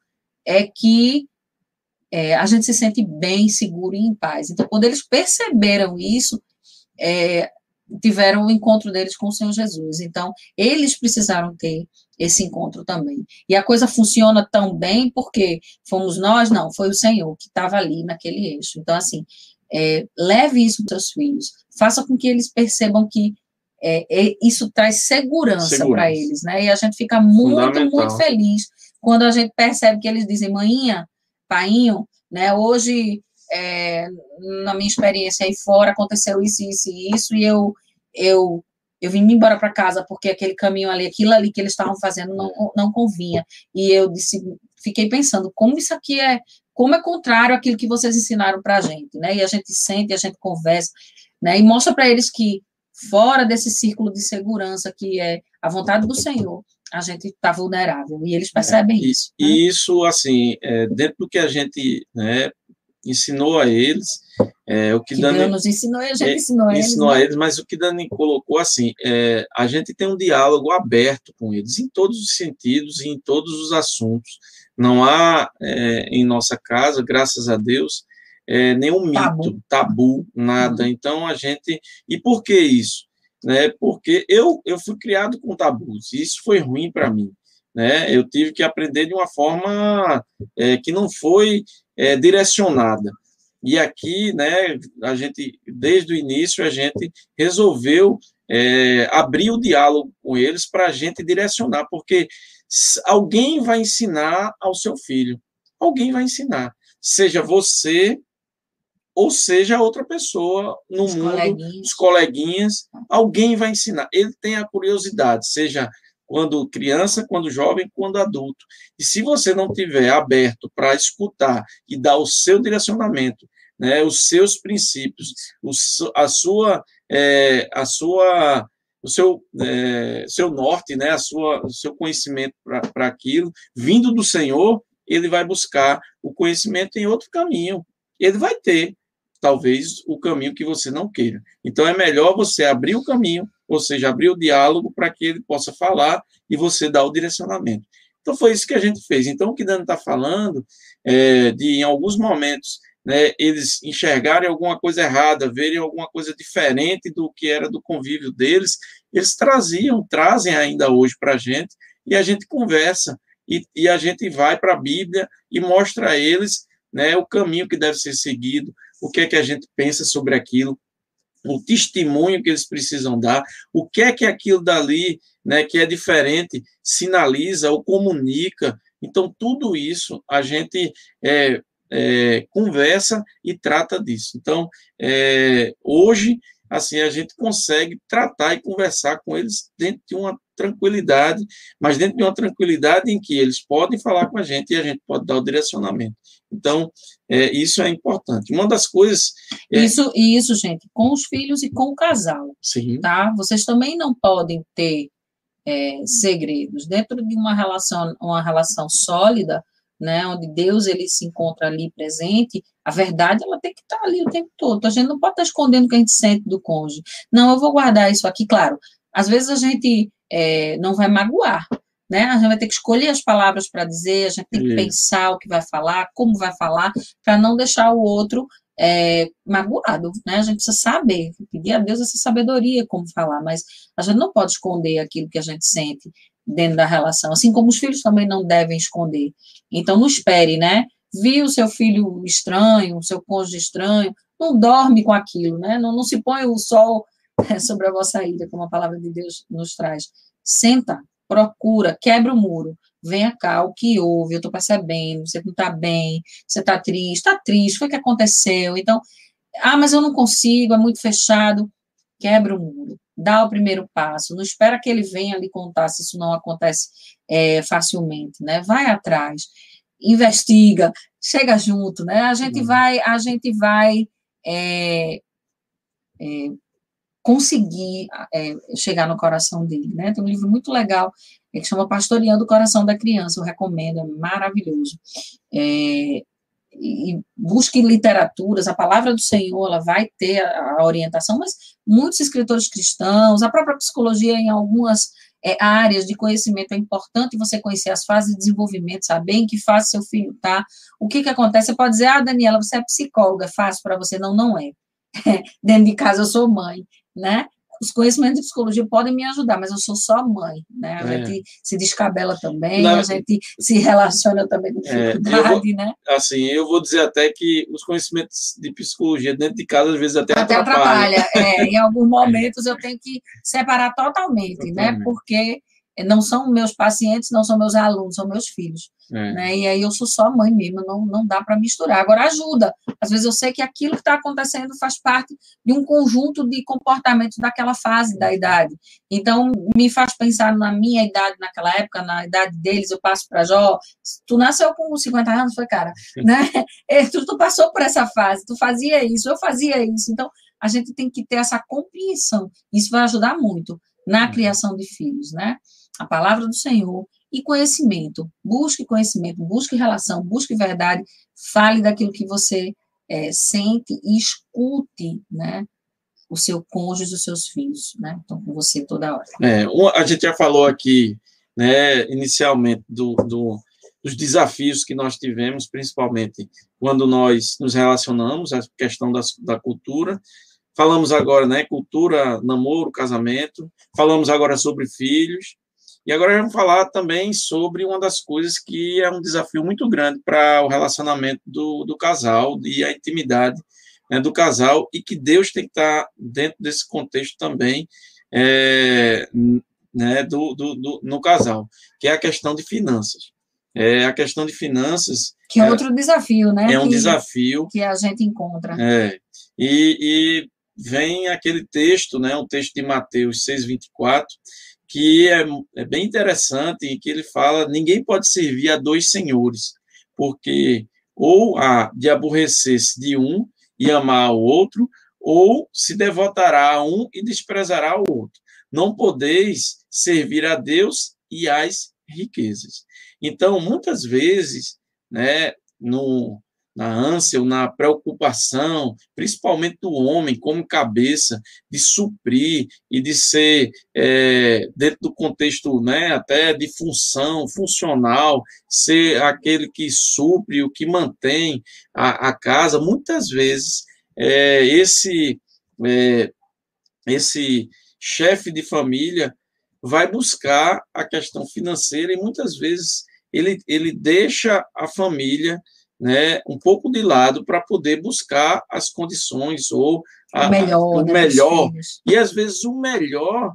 é que é, a gente se sente bem, seguro e em paz. Então, quando eles perceberam isso, é, tiveram o encontro deles com o Senhor Jesus. Então, eles precisaram ter esse encontro também. E a coisa funciona tão bem porque fomos nós? Não, foi o Senhor que estava ali naquele eixo. Então, assim, é, leve isso para os seus filhos, faça com que eles percebam que é, é, isso traz segurança, segurança. para eles, né? E a gente fica muito, muito feliz quando a gente percebe que eles dizem, maninha, painho, né? Hoje é, na minha experiência aí fora, aconteceu isso, isso e isso, e eu, eu, eu vim embora para casa porque aquele caminho ali, aquilo ali que eles estavam fazendo não, não convinha. E eu disse, fiquei pensando, como isso aqui é, como é contrário àquilo que vocês ensinaram para a gente, né? E a gente sente, a gente conversa, né? E mostra para eles que fora desse círculo de segurança que é a vontade do Senhor, a gente está vulnerável e eles percebem é, isso. E né? isso, assim, é, dentro do que a gente né, ensinou a eles. É, o que, que Dani, Deus nos ensinou e a gente é, ensinou a eles. Ensinou a eles, mas o que Dani colocou assim, é, a gente tem um diálogo aberto com eles, em todos os sentidos e em todos os assuntos. Não há é, em nossa casa, graças a Deus, é, nenhum mito, tabu, tabu nada. Uhum. Então a gente. E por que isso? Né, porque eu, eu fui criado com tabus, e isso foi ruim para mim. Né? Eu tive que aprender de uma forma é, que não foi é, direcionada. E aqui, né, a gente, desde o início, a gente resolveu é, abrir o diálogo com eles para a gente direcionar, porque alguém vai ensinar ao seu filho, alguém vai ensinar, seja você ou seja outra pessoa no os mundo, coleguinhas. os coleguinhas, alguém vai ensinar. Ele tem a curiosidade, seja quando criança, quando jovem, quando adulto. E se você não tiver aberto para escutar e dar o seu direcionamento, né, os seus princípios, o, a sua, é, a sua, o seu, é, seu norte, né, a sua, o seu conhecimento para aquilo, vindo do Senhor, ele vai buscar o conhecimento em outro caminho. Ele vai ter, talvez, o caminho que você não queira. Então, é melhor você abrir o caminho ou seja, abrir o diálogo para que ele possa falar e você dar o direcionamento. Então, foi isso que a gente fez. Então, o que Dani está falando é de, em alguns momentos, né, eles enxergarem alguma coisa errada, verem alguma coisa diferente do que era do convívio deles, eles traziam, trazem ainda hoje para a gente, e a gente conversa, e, e a gente vai para a Bíblia e mostra a eles né, o caminho que deve ser seguido, o que é que a gente pensa sobre aquilo, o testemunho que eles precisam dar, o que é que aquilo dali, né, que é diferente, sinaliza ou comunica Então, tudo isso a gente é, é, conversa e trata disso. Então, é, hoje, assim, a gente consegue tratar e conversar com eles dentro de uma tranquilidade, mas dentro de uma tranquilidade em que eles podem falar com a gente e a gente pode dar o direcionamento. Então, é, isso é importante. Uma das coisas. É... Isso, isso, gente, com os filhos e com o casal. Sim. Tá? Vocês também não podem ter é, segredos. Dentro de uma relação, uma relação sólida, né, onde Deus ele se encontra ali presente, a verdade ela tem que estar ali o tempo todo. A gente não pode estar escondendo o que a gente sente do cônjuge. Não, eu vou guardar isso aqui, claro. Às vezes a gente é, não vai magoar, né? A gente vai ter que escolher as palavras para dizer, a gente tem que pensar o que vai falar, como vai falar, para não deixar o outro é, magoado, né? A gente precisa saber, pedir a Deus essa sabedoria como falar, mas a gente não pode esconder aquilo que a gente sente dentro da relação, assim como os filhos também não devem esconder. Então, não espere, né? Viu o seu filho estranho, o seu cônjuge estranho, não dorme com aquilo, né? Não, não se põe o sol sobre a vossa ira, como a palavra de Deus nos traz. Senta, procura, quebra o muro. Venha cá, o que houve? Eu estou percebendo, você não está bem, você está triste, está triste, foi o que aconteceu. Então, ah, mas eu não consigo, é muito fechado. Quebra o muro, dá o primeiro passo, não espera que ele venha lhe contar se isso não acontece é, facilmente, né? Vai atrás, investiga, chega junto, né? A gente uhum. vai, a gente vai é, é, conseguir é, chegar no coração dele, né? Tem um livro muito legal é, que chama Pastoreando o Coração da Criança, eu recomendo, é maravilhoso. É, e busque literaturas, a palavra do Senhor, ela vai ter a, a orientação, mas muitos escritores cristãos, a própria psicologia em algumas é, áreas de conhecimento é importante você conhecer as fases de desenvolvimento, saber em que fase seu filho está, o que que acontece, você pode dizer, ah, Daniela, você é psicóloga, é fácil para você, não, não é, dentro de casa eu sou mãe, né? Os conhecimentos de psicologia podem me ajudar, mas eu sou só mãe, né? A é. gente se descabela também, Na... a gente se relaciona também com é, dificuldade, é, né? Assim, eu vou dizer até que os conhecimentos de psicologia dentro de casa, às vezes, até, até atrapalha. atrapalha. É, em alguns momentos eu tenho que separar totalmente, né? totalmente. né? Porque não são meus pacientes, não são meus alunos, são meus filhos. É. Né? E aí eu sou só mãe mesmo, não, não dá para misturar. Agora ajuda. Às vezes eu sei que aquilo que está acontecendo faz parte de um conjunto de comportamentos daquela fase da idade. Então, me faz pensar na minha idade naquela época, na idade deles, eu passo para Jó. Tu nasceu com 50 anos, foi, cara? né? Tu, tu passou por essa fase, tu fazia isso, eu fazia isso. Então, a gente tem que ter essa compreensão. Isso vai ajudar muito na uhum. criação de filhos, né? A palavra do Senhor e conhecimento. Busque conhecimento, busque relação, busque verdade, fale daquilo que você é, sente e escute, né? O seu cônjuge, os seus filhos, né? Estão com você toda hora. É, a gente já falou aqui, né, inicialmente, do, do, dos desafios que nós tivemos, principalmente quando nós nos relacionamos, a questão da, da cultura. Falamos agora, né, cultura, namoro, casamento. Falamos agora sobre filhos. E agora vamos falar também sobre uma das coisas que é um desafio muito grande para o relacionamento do, do casal e a intimidade né, do casal, e que Deus tem que estar dentro desse contexto também é, né, do, do, do, no casal, que é a questão de finanças. É a questão de finanças. Que é outro desafio, né? É um que, desafio. Que a gente encontra. É. E, e vem aquele texto, né, um texto de Mateus 6,24, que é, é bem interessante e que ele fala: ninguém pode servir a dois senhores, porque ou há de aborrecer-se de um e amar o outro, ou se devotará a um e desprezará o outro. Não podeis servir a Deus e às riquezas. Então, muitas vezes, né, no, na ânsia ou na preocupação, principalmente do homem como cabeça, de suprir e de ser, é, dentro do contexto né, até de função, funcional, ser aquele que supre, o que mantém a, a casa, muitas vezes é, esse, é, esse chefe de família vai buscar a questão financeira e muitas vezes ele, ele deixa a família né, um pouco de lado para poder buscar as condições ou a, o melhor. O né, melhor. E às vezes o melhor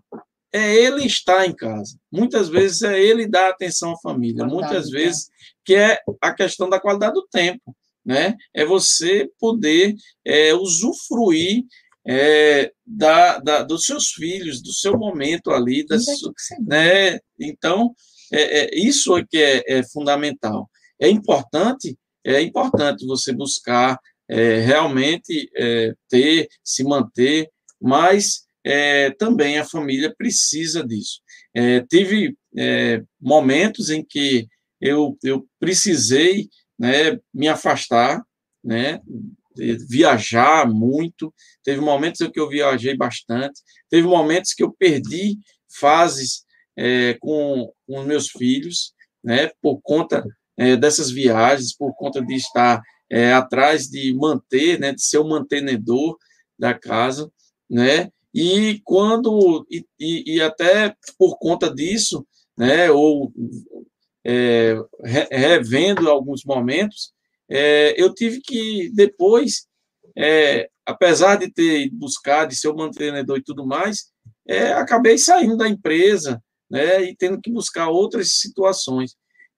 é ele estar em casa. Muitas vezes é ele dar atenção à família. Muitas vezes que é a questão da qualidade do tempo, né? É você poder é, usufruir é, da, da, dos seus filhos, do seu momento ali, das, né? Então, é, é, isso é que é, é, fundamental. É importante, é importante você buscar é, realmente é, ter, se manter, mas é, também a família precisa disso. tive momentos em que eu, eu precisei né, me afastar, né, viajar muito. Teve momentos em que eu viajei bastante, teve momentos que eu perdi fases é, com, com os meus filhos, né, por conta é, dessas viagens, por conta de estar é, atrás de manter, né, de ser o mantenedor da casa, né, e quando e, e, e até por conta disso, né, ou é, revendo alguns momentos, é, eu tive que depois, é, apesar de ter buscado de ser o mantenedor e tudo mais, é, acabei saindo da empresa, né, e tendo que buscar outras situações.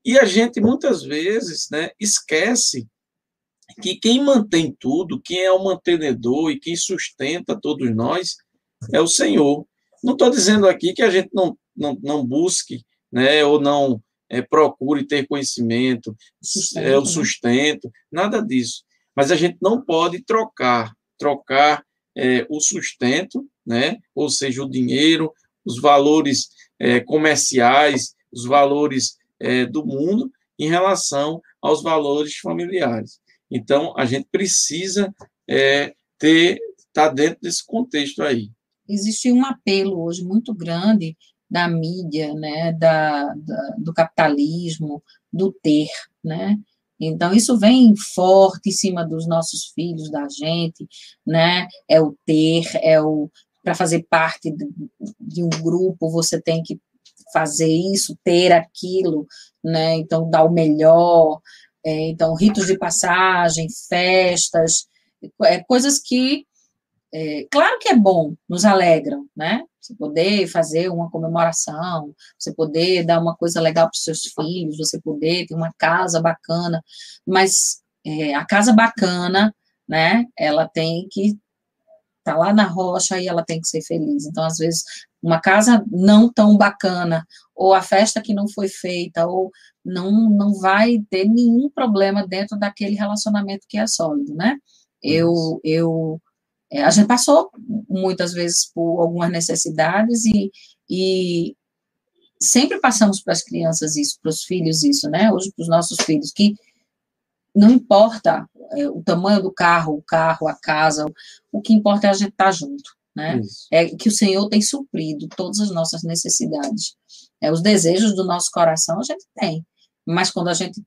E a gente muitas vezes, né, esquece que quem mantém tudo, quem é o mantenedor e quem sustenta todos nós é o Senhor. Não estou dizendo aqui que a gente não, não, não busque, né, ou não é, procure ter conhecimento, é, o sustento, nada disso. Mas a gente não pode trocar, trocar é, o sustento, né? ou seja, o dinheiro, os valores é, comerciais, os valores é, do mundo, em relação aos valores familiares. Então, a gente precisa é, ter, estar tá dentro desse contexto aí. Existe um apelo hoje muito grande da mídia, né, da, da, do capitalismo, do ter, né? Então, isso vem forte em cima dos nossos filhos, da gente, né? É o ter, é o. Para fazer parte de, de um grupo, você tem que fazer isso, ter aquilo, né? Então, dar o melhor. É, então, ritos de passagem, festas, é, coisas que é, claro que é bom, nos alegram, né? Você poder fazer uma comemoração, você poder dar uma coisa legal para os seus filhos, você poder ter uma casa bacana, mas é, a casa bacana, né? Ela tem que estar tá lá na rocha e ela tem que ser feliz. Então, às vezes, uma casa não tão bacana, ou a festa que não foi feita, ou não, não vai ter nenhum problema dentro daquele relacionamento que é sólido, né? Eu, eu é, a gente passou muitas vezes por algumas necessidades e, e sempre passamos para as crianças isso, para os filhos isso, né? Hoje para os nossos filhos, que não importa é, o tamanho do carro, o carro, a casa, o que importa é a gente estar tá junto, né? Isso. É que o Senhor tem suprido todas as nossas necessidades. É, os desejos do nosso coração a gente tem, mas quando a gente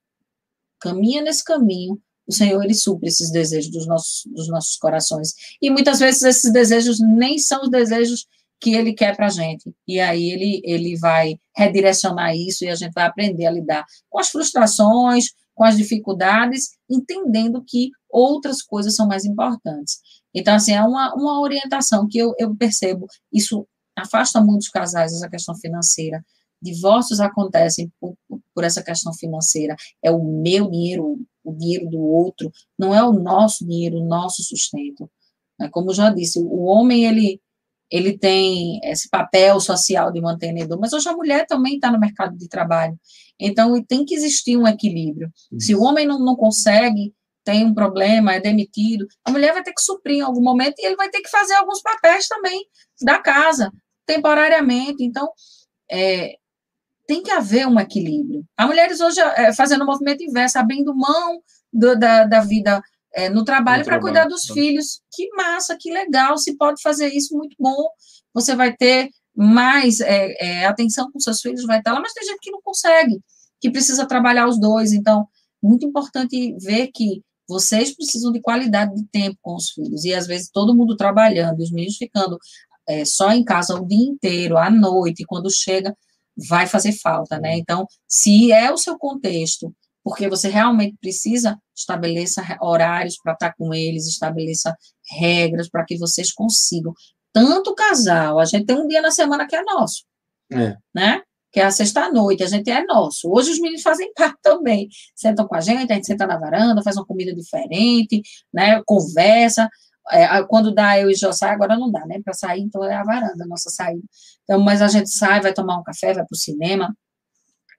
caminha nesse caminho, o Senhor ele supre esses desejos dos nossos, dos nossos corações. E muitas vezes esses desejos nem são os desejos que ele quer para a gente. E aí ele, ele vai redirecionar isso e a gente vai aprender a lidar com as frustrações, com as dificuldades, entendendo que outras coisas são mais importantes. Então, assim, é uma, uma orientação que eu, eu percebo, isso afasta muitos casais, essa questão financeira. Divórcios acontecem por, por essa questão financeira. É o meu dinheiro, o dinheiro do outro, não é o nosso dinheiro, o nosso sustento. Né? Como já disse, o homem, ele, ele tem esse papel social de mantenedor, mas hoje a mulher também está no mercado de trabalho. Então, tem que existir um equilíbrio. Isso. Se o homem não, não consegue, tem um problema, é demitido, a mulher vai ter que suprir em algum momento e ele vai ter que fazer alguns papéis também da casa, temporariamente. Então, é, tem que haver um equilíbrio. Há mulheres hoje é, fazendo o um movimento inverso, abrindo mão do, da, da vida é, no trabalho para cuidar dos tá. filhos. Que massa, que legal, se pode fazer isso, muito bom. Você vai ter mais é, é, atenção com seus filhos, vai estar lá, mas tem gente que não consegue, que precisa trabalhar os dois. Então, muito importante ver que vocês precisam de qualidade de tempo com os filhos, e às vezes todo mundo trabalhando, os meninos ficando é, só em casa o dia inteiro, à noite, quando chega, vai fazer falta, né? Então, se é o seu contexto, porque você realmente precisa, estabeleça horários para estar com eles, estabeleça regras para que vocês consigam tanto casal, a gente tem um dia na semana que é nosso, é. né? Que é a sexta-noite, a gente é nosso. Hoje os meninos fazem parte também. Sentam com a gente, a gente senta na varanda, faz uma comida diferente, né? Conversa. É, quando dá eu e Jô sai, agora não dá, né? Para sair, então é a varanda, a nossa saída. Então, mas a gente sai, vai tomar um café, vai para o cinema.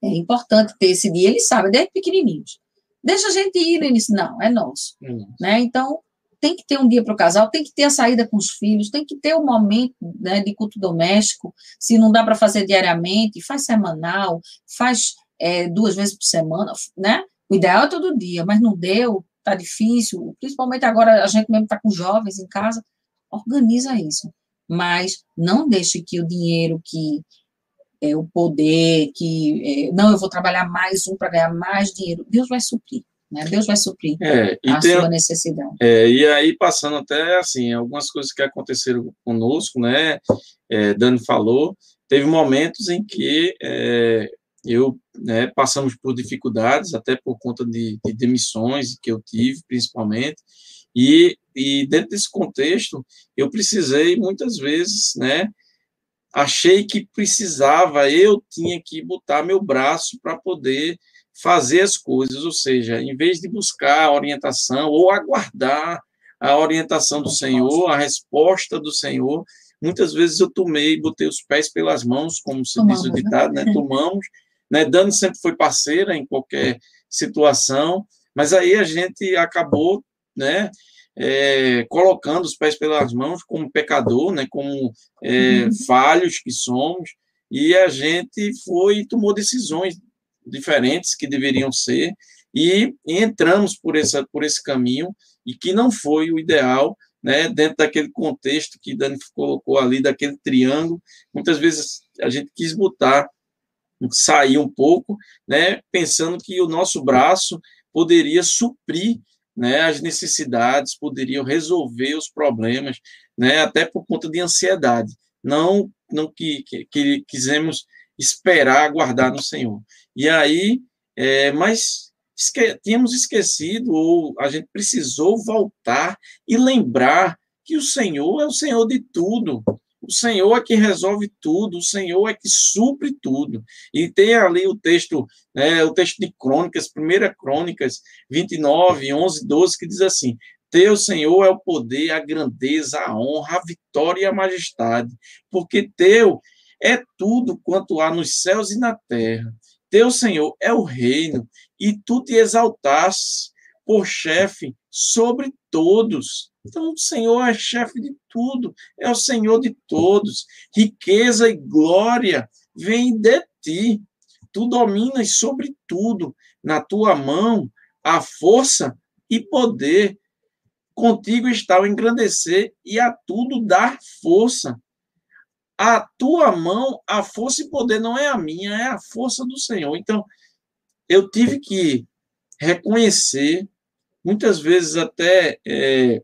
É importante ter esse dia, eles sabem, desde pequenininhos. Deixa a gente ir no início, não, é nosso. Uhum. Né? Então, tem que ter um dia para o casal, tem que ter a saída com os filhos, tem que ter o um momento né, de culto doméstico. Se não dá para fazer diariamente, faz semanal, faz é, duas vezes por semana, né? O ideal é todo dia, mas não deu, tá difícil. Principalmente agora a gente mesmo está com jovens em casa, organiza isso. Mas não deixe que o dinheiro, que é, o poder, que é, não, eu vou trabalhar mais um para ganhar mais dinheiro. Deus vai suprir. Né? Deus vai suprir é, a tem, sua necessidade. É, e aí, passando até assim, algumas coisas que aconteceram conosco, né? É, Dani falou, teve momentos em que é, eu né, passamos por dificuldades, até por conta de, de, demissões que eu tive, principalmente, e, e dentro desse contexto, eu precisei muitas vezes, né? Achei que precisava, eu tinha que botar meu braço para poder fazer as coisas, ou seja, em vez de buscar a orientação ou aguardar a orientação do Senhor, a resposta do Senhor, muitas vezes eu tomei, botei os pés pelas mãos, como se Tomamos, diz o né? ditado, né? Tomamos, né? Dani sempre foi parceira em qualquer situação, mas aí a gente acabou, né? É, colocando os pés pelas mãos como pecador, né? Como é, uhum. falhos que somos, e a gente foi e tomou decisões diferentes que deveriam ser, e entramos por, essa, por esse caminho, e que não foi o ideal, né, dentro daquele contexto que Dani colocou ali, daquele triângulo. Muitas vezes a gente quis botar, sair um pouco, né, pensando que o nosso braço poderia suprir né, as necessidades, poderiam resolver os problemas, né, até por conta de ansiedade. Não, não que, que, que quisemos esperar, aguardar no Senhor. E aí, é, mas esque, tínhamos esquecido, ou a gente precisou voltar e lembrar que o Senhor é o Senhor de tudo. O Senhor é que resolve tudo, o Senhor é que supre tudo. E tem ali o texto, né, o texto de Crônicas, 1 Crônicas 29, 11, 12, que diz assim: Teu Senhor é o poder, a grandeza, a honra, a vitória e a majestade, porque teu é tudo quanto há nos céus e na terra. Teu Senhor é o reino, e tu te exaltaste por chefe sobre todos. Então, o Senhor é chefe de tudo, é o Senhor de todos. Riqueza e glória vêm de ti. Tu dominas sobre tudo. Na tua mão a força e poder. Contigo está o engrandecer e a tudo dar força a tua mão, a força e poder não é a minha, é a força do Senhor. Então, eu tive que reconhecer, muitas vezes até é,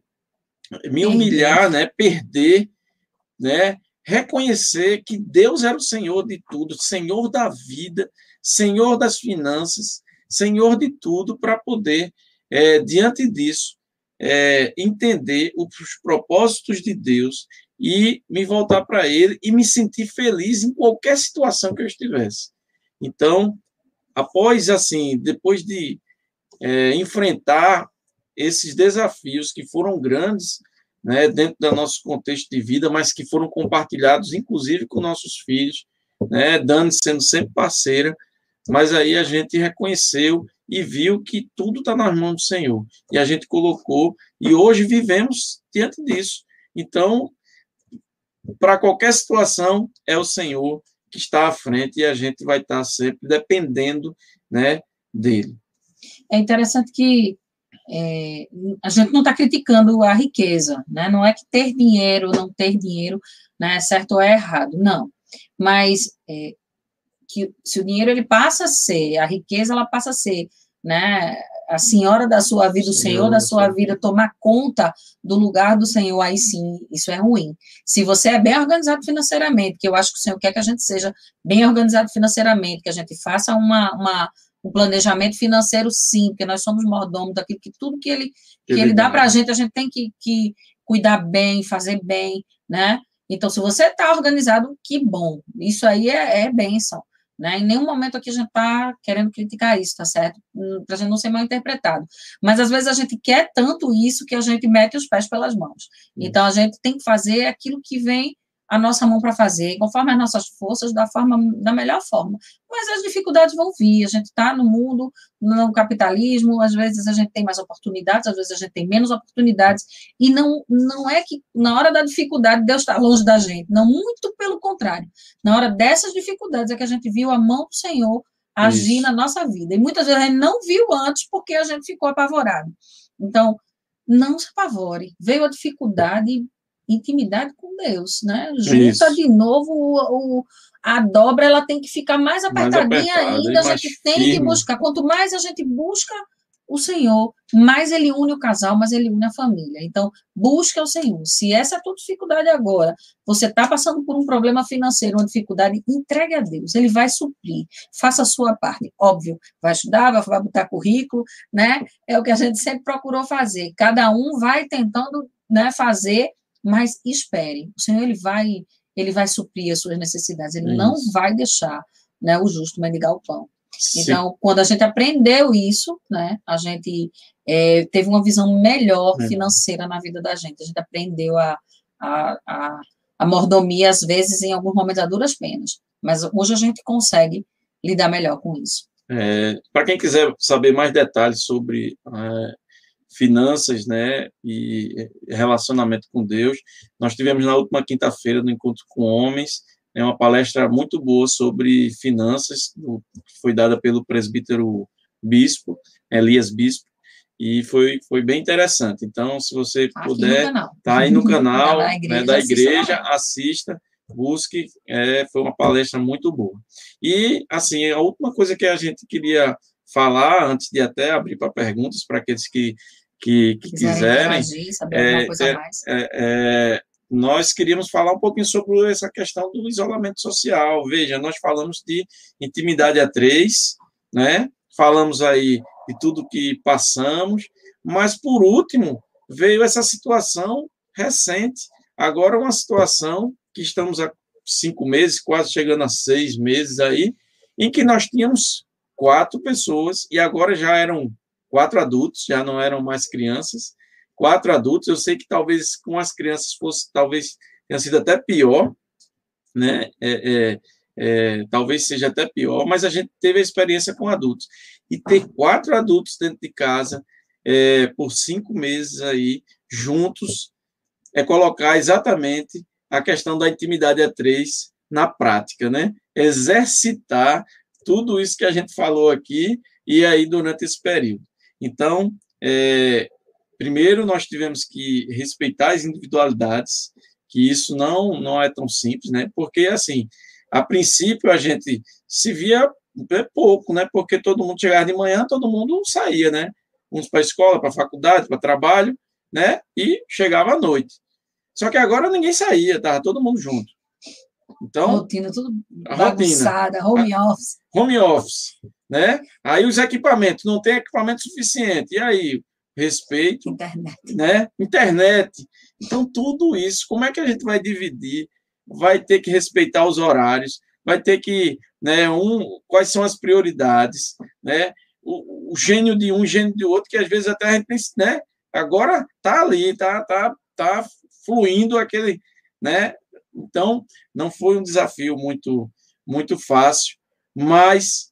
me humilhar, né, perder, né, reconhecer que Deus era o Senhor de tudo, Senhor da vida, Senhor das finanças, Senhor de tudo, para poder, é, diante disso, é, entender os propósitos de Deus e me voltar para ele e me sentir feliz em qualquer situação que eu estivesse. Então, após assim, depois de é, enfrentar esses desafios que foram grandes, né, dentro do nosso contexto de vida, mas que foram compartilhados, inclusive, com nossos filhos, né, Dani sendo sempre parceira, mas aí a gente reconheceu e viu que tudo está nas mãos do Senhor. E a gente colocou, e hoje vivemos diante disso. Então, para qualquer situação, é o Senhor que está à frente e a gente vai estar sempre dependendo né, dele. É interessante que é, a gente não está criticando a riqueza, né? não é que ter dinheiro ou não ter dinheiro né, é certo ou é errado, não. Mas é, que se o dinheiro ele passa a ser, a riqueza ela passa a ser né, a senhora da sua vida, o senhor da sua vida tomar conta do lugar do Senhor, aí sim, isso é ruim. Se você é bem organizado financeiramente, que eu acho que o Senhor quer que a gente seja bem organizado financeiramente, que a gente faça uma, uma um planejamento financeiro sim, porque nós somos mordomos daquilo que tudo que ele, que ele dá para a gente, a gente tem que, que cuidar bem, fazer bem, né? Então, se você está organizado, que bom. Isso aí é, é bênção. Né? Em nenhum momento aqui a gente está querendo criticar isso, tá certo? Hum, Para a gente não ser mal interpretado. Mas às vezes a gente quer tanto isso que a gente mete os pés pelas mãos. Então a gente tem que fazer aquilo que vem a nossa mão para fazer, conforme as nossas forças, da forma da melhor forma. Mas as dificuldades vão vir. A gente está no mundo, no capitalismo, às vezes a gente tem mais oportunidades, às vezes a gente tem menos oportunidades, e não, não é que na hora da dificuldade Deus está longe da gente, não, muito pelo contrário. Na hora dessas dificuldades é que a gente viu a mão do Senhor agir Isso. na nossa vida. E muitas vezes a gente não viu antes porque a gente ficou apavorado. Então, não se apavore. Veio a dificuldade, intimidade com Deus, né? Junta Isso. de novo o, o, a dobra, ela tem que ficar mais apertadinha mais ainda, a gente tem firme. que buscar. Quanto mais a gente busca o Senhor, mais ele une o casal, mais ele une a família. Então, busca o Senhor. Se essa é a tua dificuldade agora, você está passando por um problema financeiro, uma dificuldade, entregue a Deus, ele vai suprir. Faça a sua parte. Óbvio, vai estudar, vai botar currículo, né? É o que a gente sempre procurou fazer. Cada um vai tentando né, fazer mas espere, o Senhor ele vai, ele vai suprir as suas necessidades, ele não vai deixar né, o justo mendigar o pão. Sim. Então, quando a gente aprendeu isso, né, a gente é, teve uma visão melhor financeira na vida da gente, a gente aprendeu a, a, a, a mordomia, às vezes, em alguns momentos, a duras penas, mas hoje a gente consegue lidar melhor com isso. É, Para quem quiser saber mais detalhes sobre é, finanças, né, e relacionamento com Deus. Nós tivemos na última quinta-feira no encontro com homens, né, uma palestra muito boa sobre finanças, que foi dada pelo presbítero Bispo, Elias Bispo, e foi, foi bem interessante. Então, se você Aqui puder, tá aí no canal da igreja, né, da igreja assista, busque, é, foi uma palestra muito boa. E, assim, a última coisa que a gente queria falar, antes de até abrir para perguntas, para aqueles que, que, que quiserem, é, é, é, é, nós queríamos falar um pouquinho sobre essa questão do isolamento social. Veja, nós falamos de intimidade a três, né? falamos aí de tudo que passamos, mas, por último, veio essa situação recente, agora uma situação que estamos há cinco meses, quase chegando a seis meses aí, em que nós tínhamos quatro pessoas, e agora já eram quatro adultos, já não eram mais crianças, quatro adultos. Eu sei que talvez com as crianças fosse, talvez tenha sido até pior, né? É, é, é, talvez seja até pior, mas a gente teve a experiência com adultos. E ter quatro adultos dentro de casa é, por cinco meses aí, juntos, é colocar exatamente a questão da intimidade a três na prática, né? Exercitar tudo isso que a gente falou aqui e aí durante esse período. Então, é, primeiro nós tivemos que respeitar as individualidades, que isso não não é tão simples, né? Porque assim, a princípio a gente se via pouco, né? Porque todo mundo chegava de manhã, todo mundo saía, né? Uns para a escola, para a faculdade, para trabalho, né? E chegava à noite. Só que agora ninguém saía, tava todo mundo junto. Então, rotina tudo bagunçada, rotina, home office. Home office, né? Aí os equipamentos, não tem equipamento suficiente. E aí, respeito, internet, né? Internet. Então, tudo isso, como é que a gente vai dividir? Vai ter que respeitar os horários, vai ter que, né, um, quais são as prioridades, né? O, o gênio de um, o gênio de outro, que às vezes até a gente, né? Agora tá ali, tá, tá, tá fluindo aquele, né? Então, não foi um desafio muito, muito fácil, mas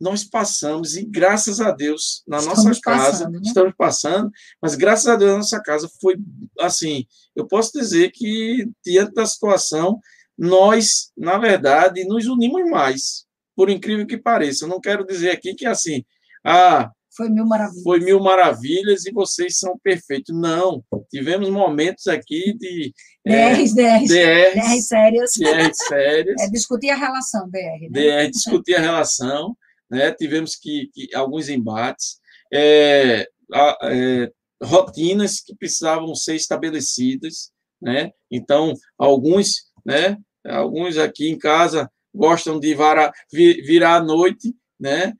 nós passamos, e graças a Deus, na estamos nossa casa, passando, né? estamos passando, mas graças a Deus, na nossa casa foi assim. Eu posso dizer que, diante da situação, nós, na verdade, nos unimos mais, por incrível que pareça. Eu não quero dizer aqui que, assim, ah, foi mil maravilhas. Foi mil maravilhas e vocês são perfeitos. Não, tivemos momentos aqui de. DRs, é, DRs. DRs, DRs sérias. DRs sérias. É, discutir a relação, DR. Né? DR, discutir a relação. Né? Tivemos que, que alguns embates. É, é, rotinas que precisavam ser estabelecidas, né? Então, alguns, né? Alguns aqui em casa gostam de virar à noite, né?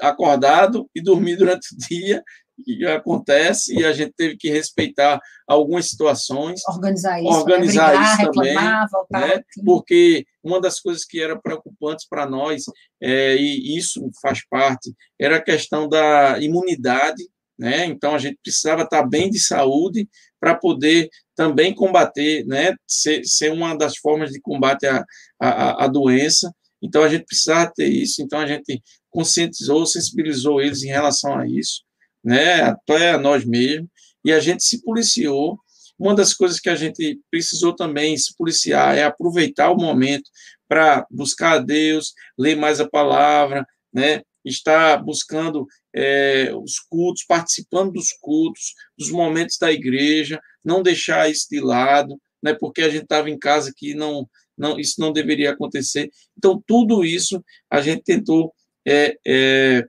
Acordado e dormir durante o dia, que acontece e a gente teve que respeitar algumas situações. Organizar isso, organizar né? Brigar, isso reclamar, também, né? porque uma das coisas que era preocupantes para nós, é, e isso faz parte, era a questão da imunidade, né? então a gente precisava estar bem de saúde para poder também combater, né? ser, ser uma das formas de combate à, à, à doença, então a gente precisava ter isso, então a gente conscientizou, sensibilizou eles em relação a isso, né, até a nós mesmos, e a gente se policiou. Uma das coisas que a gente precisou também se policiar é aproveitar o momento para buscar a Deus, ler mais a palavra, né, estar buscando é, os cultos, participando dos cultos, dos momentos da igreja, não deixar isso de lado, né, porque a gente estava em casa que não, não, isso não deveria acontecer. Então, tudo isso a gente tentou é, é,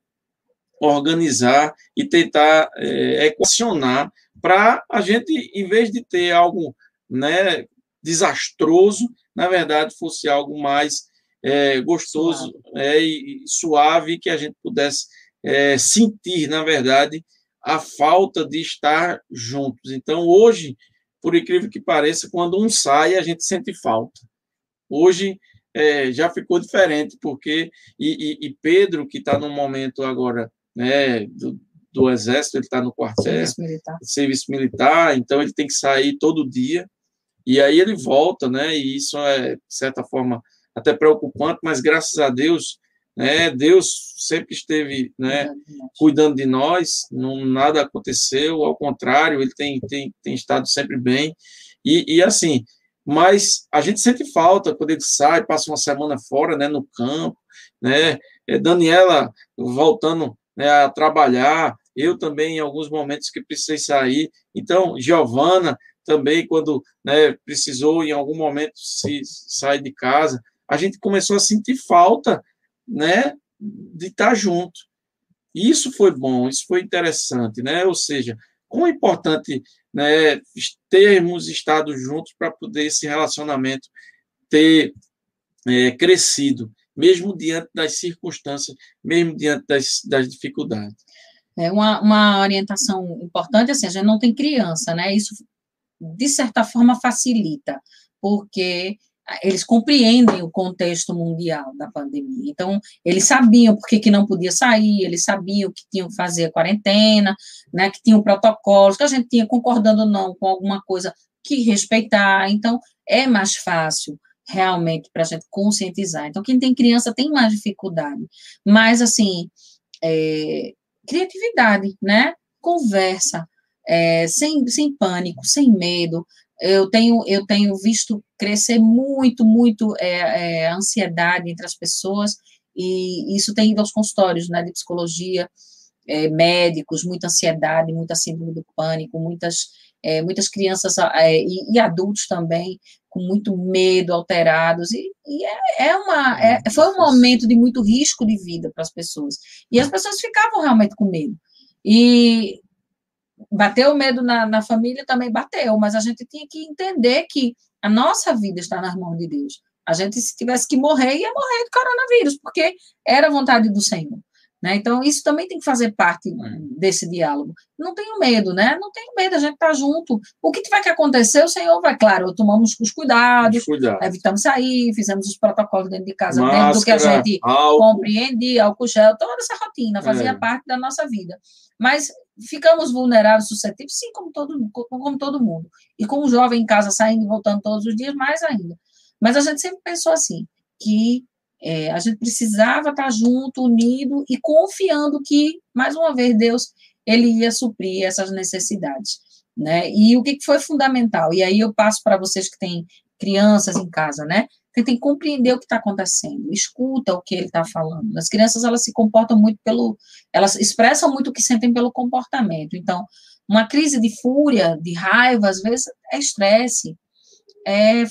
organizar e tentar é, equacionar para a gente, em vez de ter algo né, desastroso, na verdade fosse algo mais é, gostoso suave. É, e suave, que a gente pudesse é, sentir, na verdade, a falta de estar juntos. Então, hoje, por incrível que pareça, quando um sai, a gente sente falta. Hoje, é, já ficou diferente, porque. E, e, e Pedro, que está no momento agora né, do, do Exército, ele está no quartel, serviço militar. serviço militar, então ele tem que sair todo dia, e aí ele volta, né, e isso é, de certa forma, até preocupante, mas graças a Deus, né, Deus sempre esteve né, cuidando de nós, não, nada aconteceu, ao contrário, ele tem, tem, tem estado sempre bem, e, e assim, mas a gente sente falta quando ele sai, passa uma semana fora, né, no campo, né, é, Daniela voltando né, a trabalhar, eu também em alguns momentos que precisei sair, então, Giovana também, quando né, precisou em algum momento se sair de casa, a gente começou a sentir falta, né, de estar junto. Isso foi bom, isso foi interessante, né? Ou seja, é importante né, termos estado juntos para poder esse relacionamento ter é, crescido mesmo diante das circunstâncias, mesmo diante das, das dificuldades. É uma, uma orientação importante, assim, a gente não tem criança, né? Isso, de certa forma, facilita, porque eles compreendem o contexto mundial da pandemia. Então, eles sabiam por que, que não podia sair, eles sabiam que tinham que fazer a quarentena, né, que tinham protocolos, que a gente tinha, concordando ou não com alguma coisa, que respeitar. Então, é mais fácil realmente para a gente conscientizar. Então, quem tem criança tem mais dificuldade, mas assim, é, criatividade, né? Conversa, é, sem, sem pânico, sem medo. Eu tenho, eu tenho visto crescer muito, muito é, é ansiedade entre as pessoas, e isso tem ido aos consultórios né, de psicologia, é, médicos, muita ansiedade, muita síndrome do pânico, muitas, é, muitas crianças é, e, e, adultos também com muito medo, alterados, e, e é, é, uma, é, foi um momento de muito risco de vida para as pessoas, e as pessoas ficavam realmente com medo, e bateu medo na, na família, também bateu, mas a gente tinha que entender que a nossa vida está nas mãos de Deus, a gente, se tivesse que morrer, ia morrer do coronavírus, porque era a vontade do Senhor. Né? Então, isso também tem que fazer parte desse diálogo. Não tenho medo, né? Não tenho medo, a gente está junto. O que tiver que acontecer, o Senhor vai, claro, tomamos os cuidados, Cuidado. evitamos sair, fizemos os protocolos dentro de casa, Máscara, dentro do que a gente álcool. compreende, álcool gel, toda essa rotina fazia é. parte da nossa vida. Mas ficamos vulneráveis, suscetíveis, sim, como todo, como todo mundo. E com o jovem em casa saindo e voltando todos os dias, mais ainda. Mas a gente sempre pensou assim, que é, a gente precisava estar junto, unido e confiando que, mais uma vez, Deus ele ia suprir essas necessidades. Né? E o que foi fundamental? E aí eu passo para vocês que têm crianças em casa, né? Tentem compreender o que está acontecendo, escuta o que ele está falando. As crianças elas se comportam muito pelo, elas expressam muito o que sentem pelo comportamento. Então, uma crise de fúria, de raiva, às vezes é estresse, é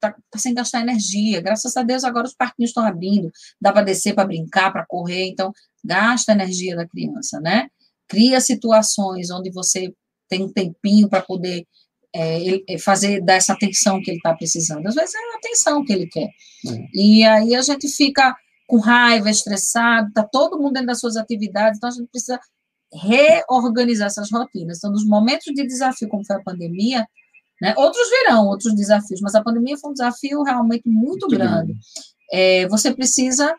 tá, tá, sem gastar energia. Graças a Deus, agora os parquinhos estão abrindo, dá para descer, para brincar, para correr, então gasta a energia da criança, né? Cria situações onde você tem um tempinho para poder é, é, fazer dar essa atenção que ele está precisando. Às vezes é a atenção que ele quer. É. E aí a gente fica com raiva, estressado, está todo mundo dentro das suas atividades, então a gente precisa reorganizar essas rotinas. Então, nos momentos de desafio, como foi a pandemia, né, outros virão, outros desafios, mas a pandemia foi um desafio realmente muito, muito grande. grande. É, você precisa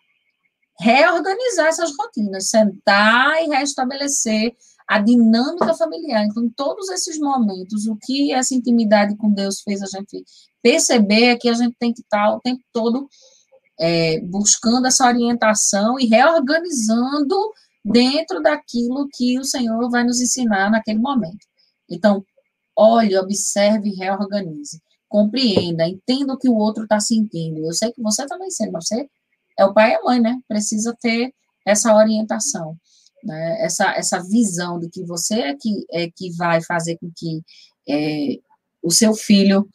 reorganizar essas rotinas, sentar e restabelecer a dinâmica familiar. Então, em todos esses momentos, o que essa intimidade com Deus fez a gente perceber é que a gente tem que estar o tempo todo é, buscando essa orientação e reorganizando dentro daquilo que o Senhor vai nos ensinar naquele momento. Então, olhe, observe e reorganize. Compreenda, entenda o que o outro está sentindo. Eu sei que você também sente, você é o pai e a mãe, né? Precisa ter essa orientação, né? essa, essa visão de que você é que, é que vai fazer com que é, o seu filho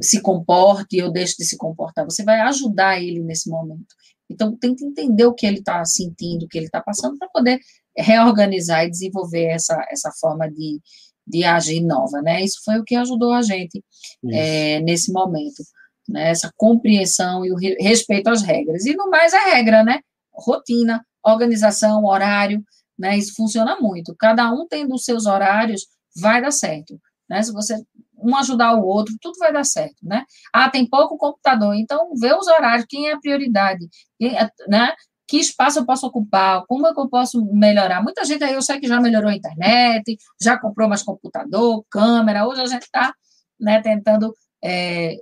se comporte ou deixe de se comportar. Você vai ajudar ele nesse momento. Então, tenta entender o que ele está sentindo, o que ele está passando, para poder reorganizar e desenvolver essa, essa forma de, de agir nova, né? Isso foi o que ajudou a gente é, nesse momento né, essa compreensão e o respeito às regras. E no mais é regra, né? Rotina, organização, horário, né? Isso funciona muito. Cada um tendo os seus horários, vai dar certo. Né? Se você um ajudar o outro, tudo vai dar certo, né? Ah, tem pouco computador, então vê os horários, quem é a prioridade, quem é, né? Que espaço eu posso ocupar, como é que eu posso melhorar? Muita gente aí, eu sei que já melhorou a internet, já comprou mais computador, câmera, hoje a gente está né, tentando é,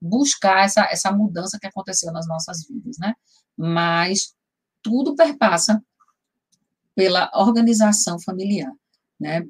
buscar essa, essa mudança que aconteceu nas nossas vidas, né? Mas tudo perpassa pela organização familiar, né?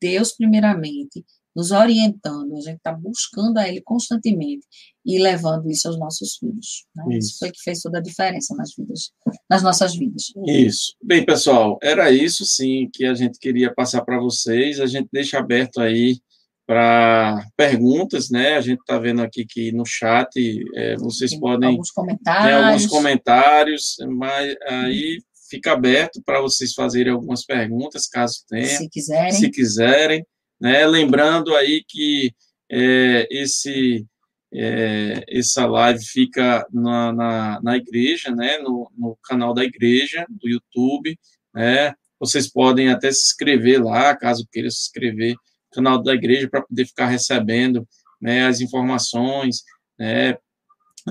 Deus, primeiramente, nos orientando, a gente está buscando a Ele constantemente e levando isso aos nossos filhos. Né? Isso. isso. foi que fez toda a diferença nas vidas, nas nossas vidas. Isso. Bem, pessoal, era isso sim que a gente queria passar para vocês. A gente deixa aberto aí para perguntas, né? A gente está vendo aqui que no chat é, vocês tem podem alguns comentários. Tem alguns comentários, mas aí fica aberto para vocês fazerem algumas perguntas, caso tenha. Se quiserem. Se quiserem, né? Lembrando aí que é, esse é, essa live fica na, na, na igreja, né? No, no canal da igreja do YouTube, né? Vocês podem até se inscrever lá, caso queiram se inscrever canal da igreja para poder ficar recebendo né, as informações né,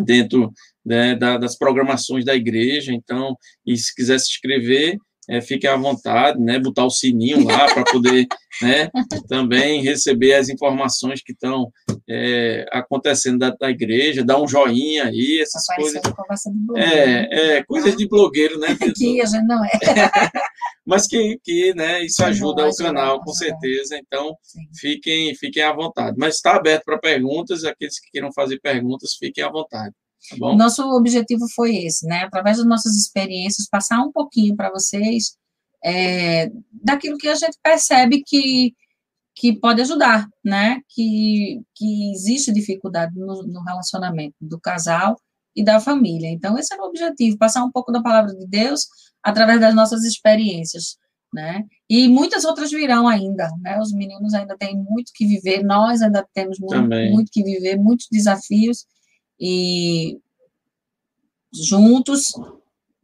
dentro né, da, das programações da igreja. Então, e se quiser se inscrever, é, fique à vontade, né, botar o sininho lá para poder né, também receber as informações que estão é, acontecendo da, da, igreja, dar um joinha aí, essas coisas. É, é, coisas de blogueiro, né? Aqui a gente não é. Mas que, que né, isso ajuda o canal, com certeza. Então, fiquem, fiquem à vontade. Mas está aberto para perguntas, aqueles que queiram fazer perguntas, fiquem à vontade. Tá? Nosso objetivo foi esse, né? Através das nossas experiências, passar um pouquinho para vocês é, daquilo que a gente percebe que, que pode ajudar, né? Que, que existe dificuldade no, no relacionamento do casal e da família. Então, esse é o objetivo, passar um pouco da palavra de Deus através das nossas experiências, né? E muitas outras virão ainda, né? Os meninos ainda têm muito que viver, nós ainda temos muito, muito que viver, muitos desafios, e juntos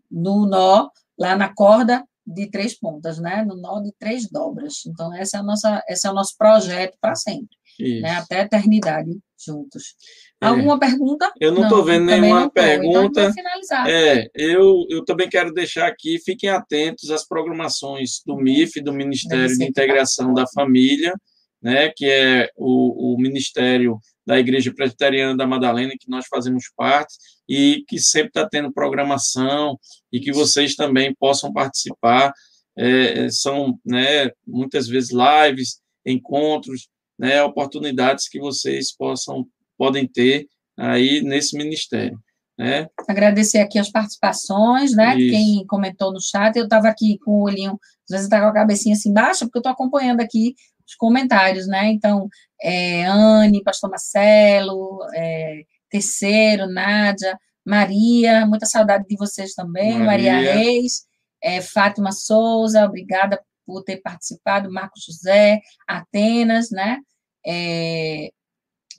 no nó, lá na corda de três pontas, né? No nó de três dobras. Então, essa é a nossa, esse é o nosso projeto para sempre, né? Até a eternidade juntos. É. Alguma pergunta? Eu não estou vendo nenhuma então, pergunta. Então. É, eu, eu também quero deixar aqui, fiquem atentos às programações do MIF, do Ministério de Integração da Família, né? Que é o, o Ministério da Igreja Presbiteriana da Madalena, que nós fazemos parte, e que sempre está tendo programação, e que vocês também possam participar. É, são né, muitas vezes lives, encontros, né, oportunidades que vocês possam podem ter aí nesse ministério. Né? Agradecer aqui as participações, né? Isso. Quem comentou no chat, eu estava aqui com o olhinho, às vezes está com a cabecinha assim baixa, porque eu estou acompanhando aqui os comentários, né? Então, é, Anne, Pastor Marcelo, é, Terceiro, Nádia, Maria, muita saudade de vocês também, Maria, Maria Reis, é, Fátima Souza, obrigada por ter participado, Marcos José, Atenas, né? É,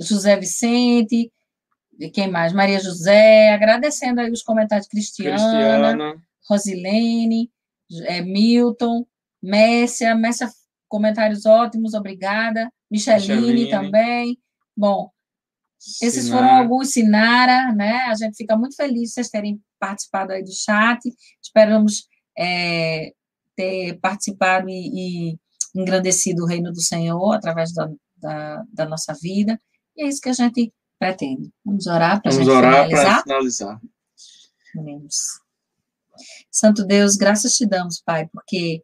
José Vicente, quem mais? Maria José, agradecendo aí os comentários Cristiana, Cristiana. Rosilene, é, Milton, Mércia, Mércia, comentários ótimos, obrigada. Micheline, Micheline. também. Bom, esses Sinara. foram alguns, Sinara, né? A gente fica muito feliz de vocês terem participado aí do chat. Esperamos é, ter participado e, e, engrandecido o reino do Senhor através da, da, da, nossa vida. E é isso que a gente pretende. Vamos orar para a gente orar finalizar. finalizar. Vamos. Santo Deus, graças te damos, Pai, porque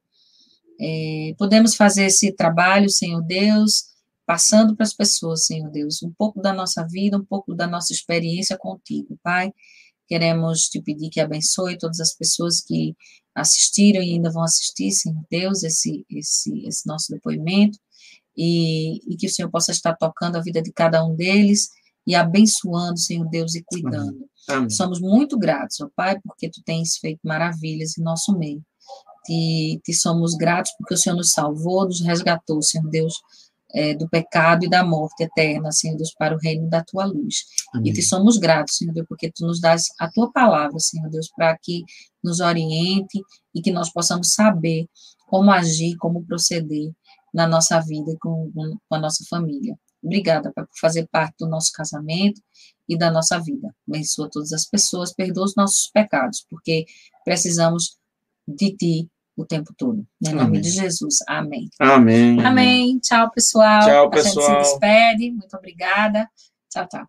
é, podemos fazer esse trabalho, Senhor Deus, passando para as pessoas, Senhor Deus, um pouco da nossa vida, um pouco da nossa experiência contigo, Pai. Queremos te pedir que abençoe todas as pessoas que assistiram e ainda vão assistir, Senhor Deus, esse, esse, esse nosso depoimento, e, e que o Senhor possa estar tocando a vida de cada um deles e abençoando, Senhor Deus, e cuidando. Amém. Somos muito gratos, ó Pai, porque tu tens feito maravilhas em nosso meio. Te, te somos gratos porque o Senhor nos salvou, nos resgatou, Senhor Deus, é, do pecado e da morte eterna, Senhor Deus, para o reino da tua luz. Amém. E te somos gratos, Senhor Deus, porque tu nos dás a tua palavra, Senhor Deus, para que nos oriente e que nós possamos saber como agir, como proceder na nossa vida e com, com a nossa família. Obrigada, por fazer parte do nosso casamento e da nossa vida. Abençoa todas as pessoas, perdoa os nossos pecados, porque precisamos de Ti o tempo todo. Né? Em nome de Jesus. Amém. Amém. Amém. Tchau, pessoal. Tchau, pessoal. A gente se despede. Muito obrigada. Tchau, tchau.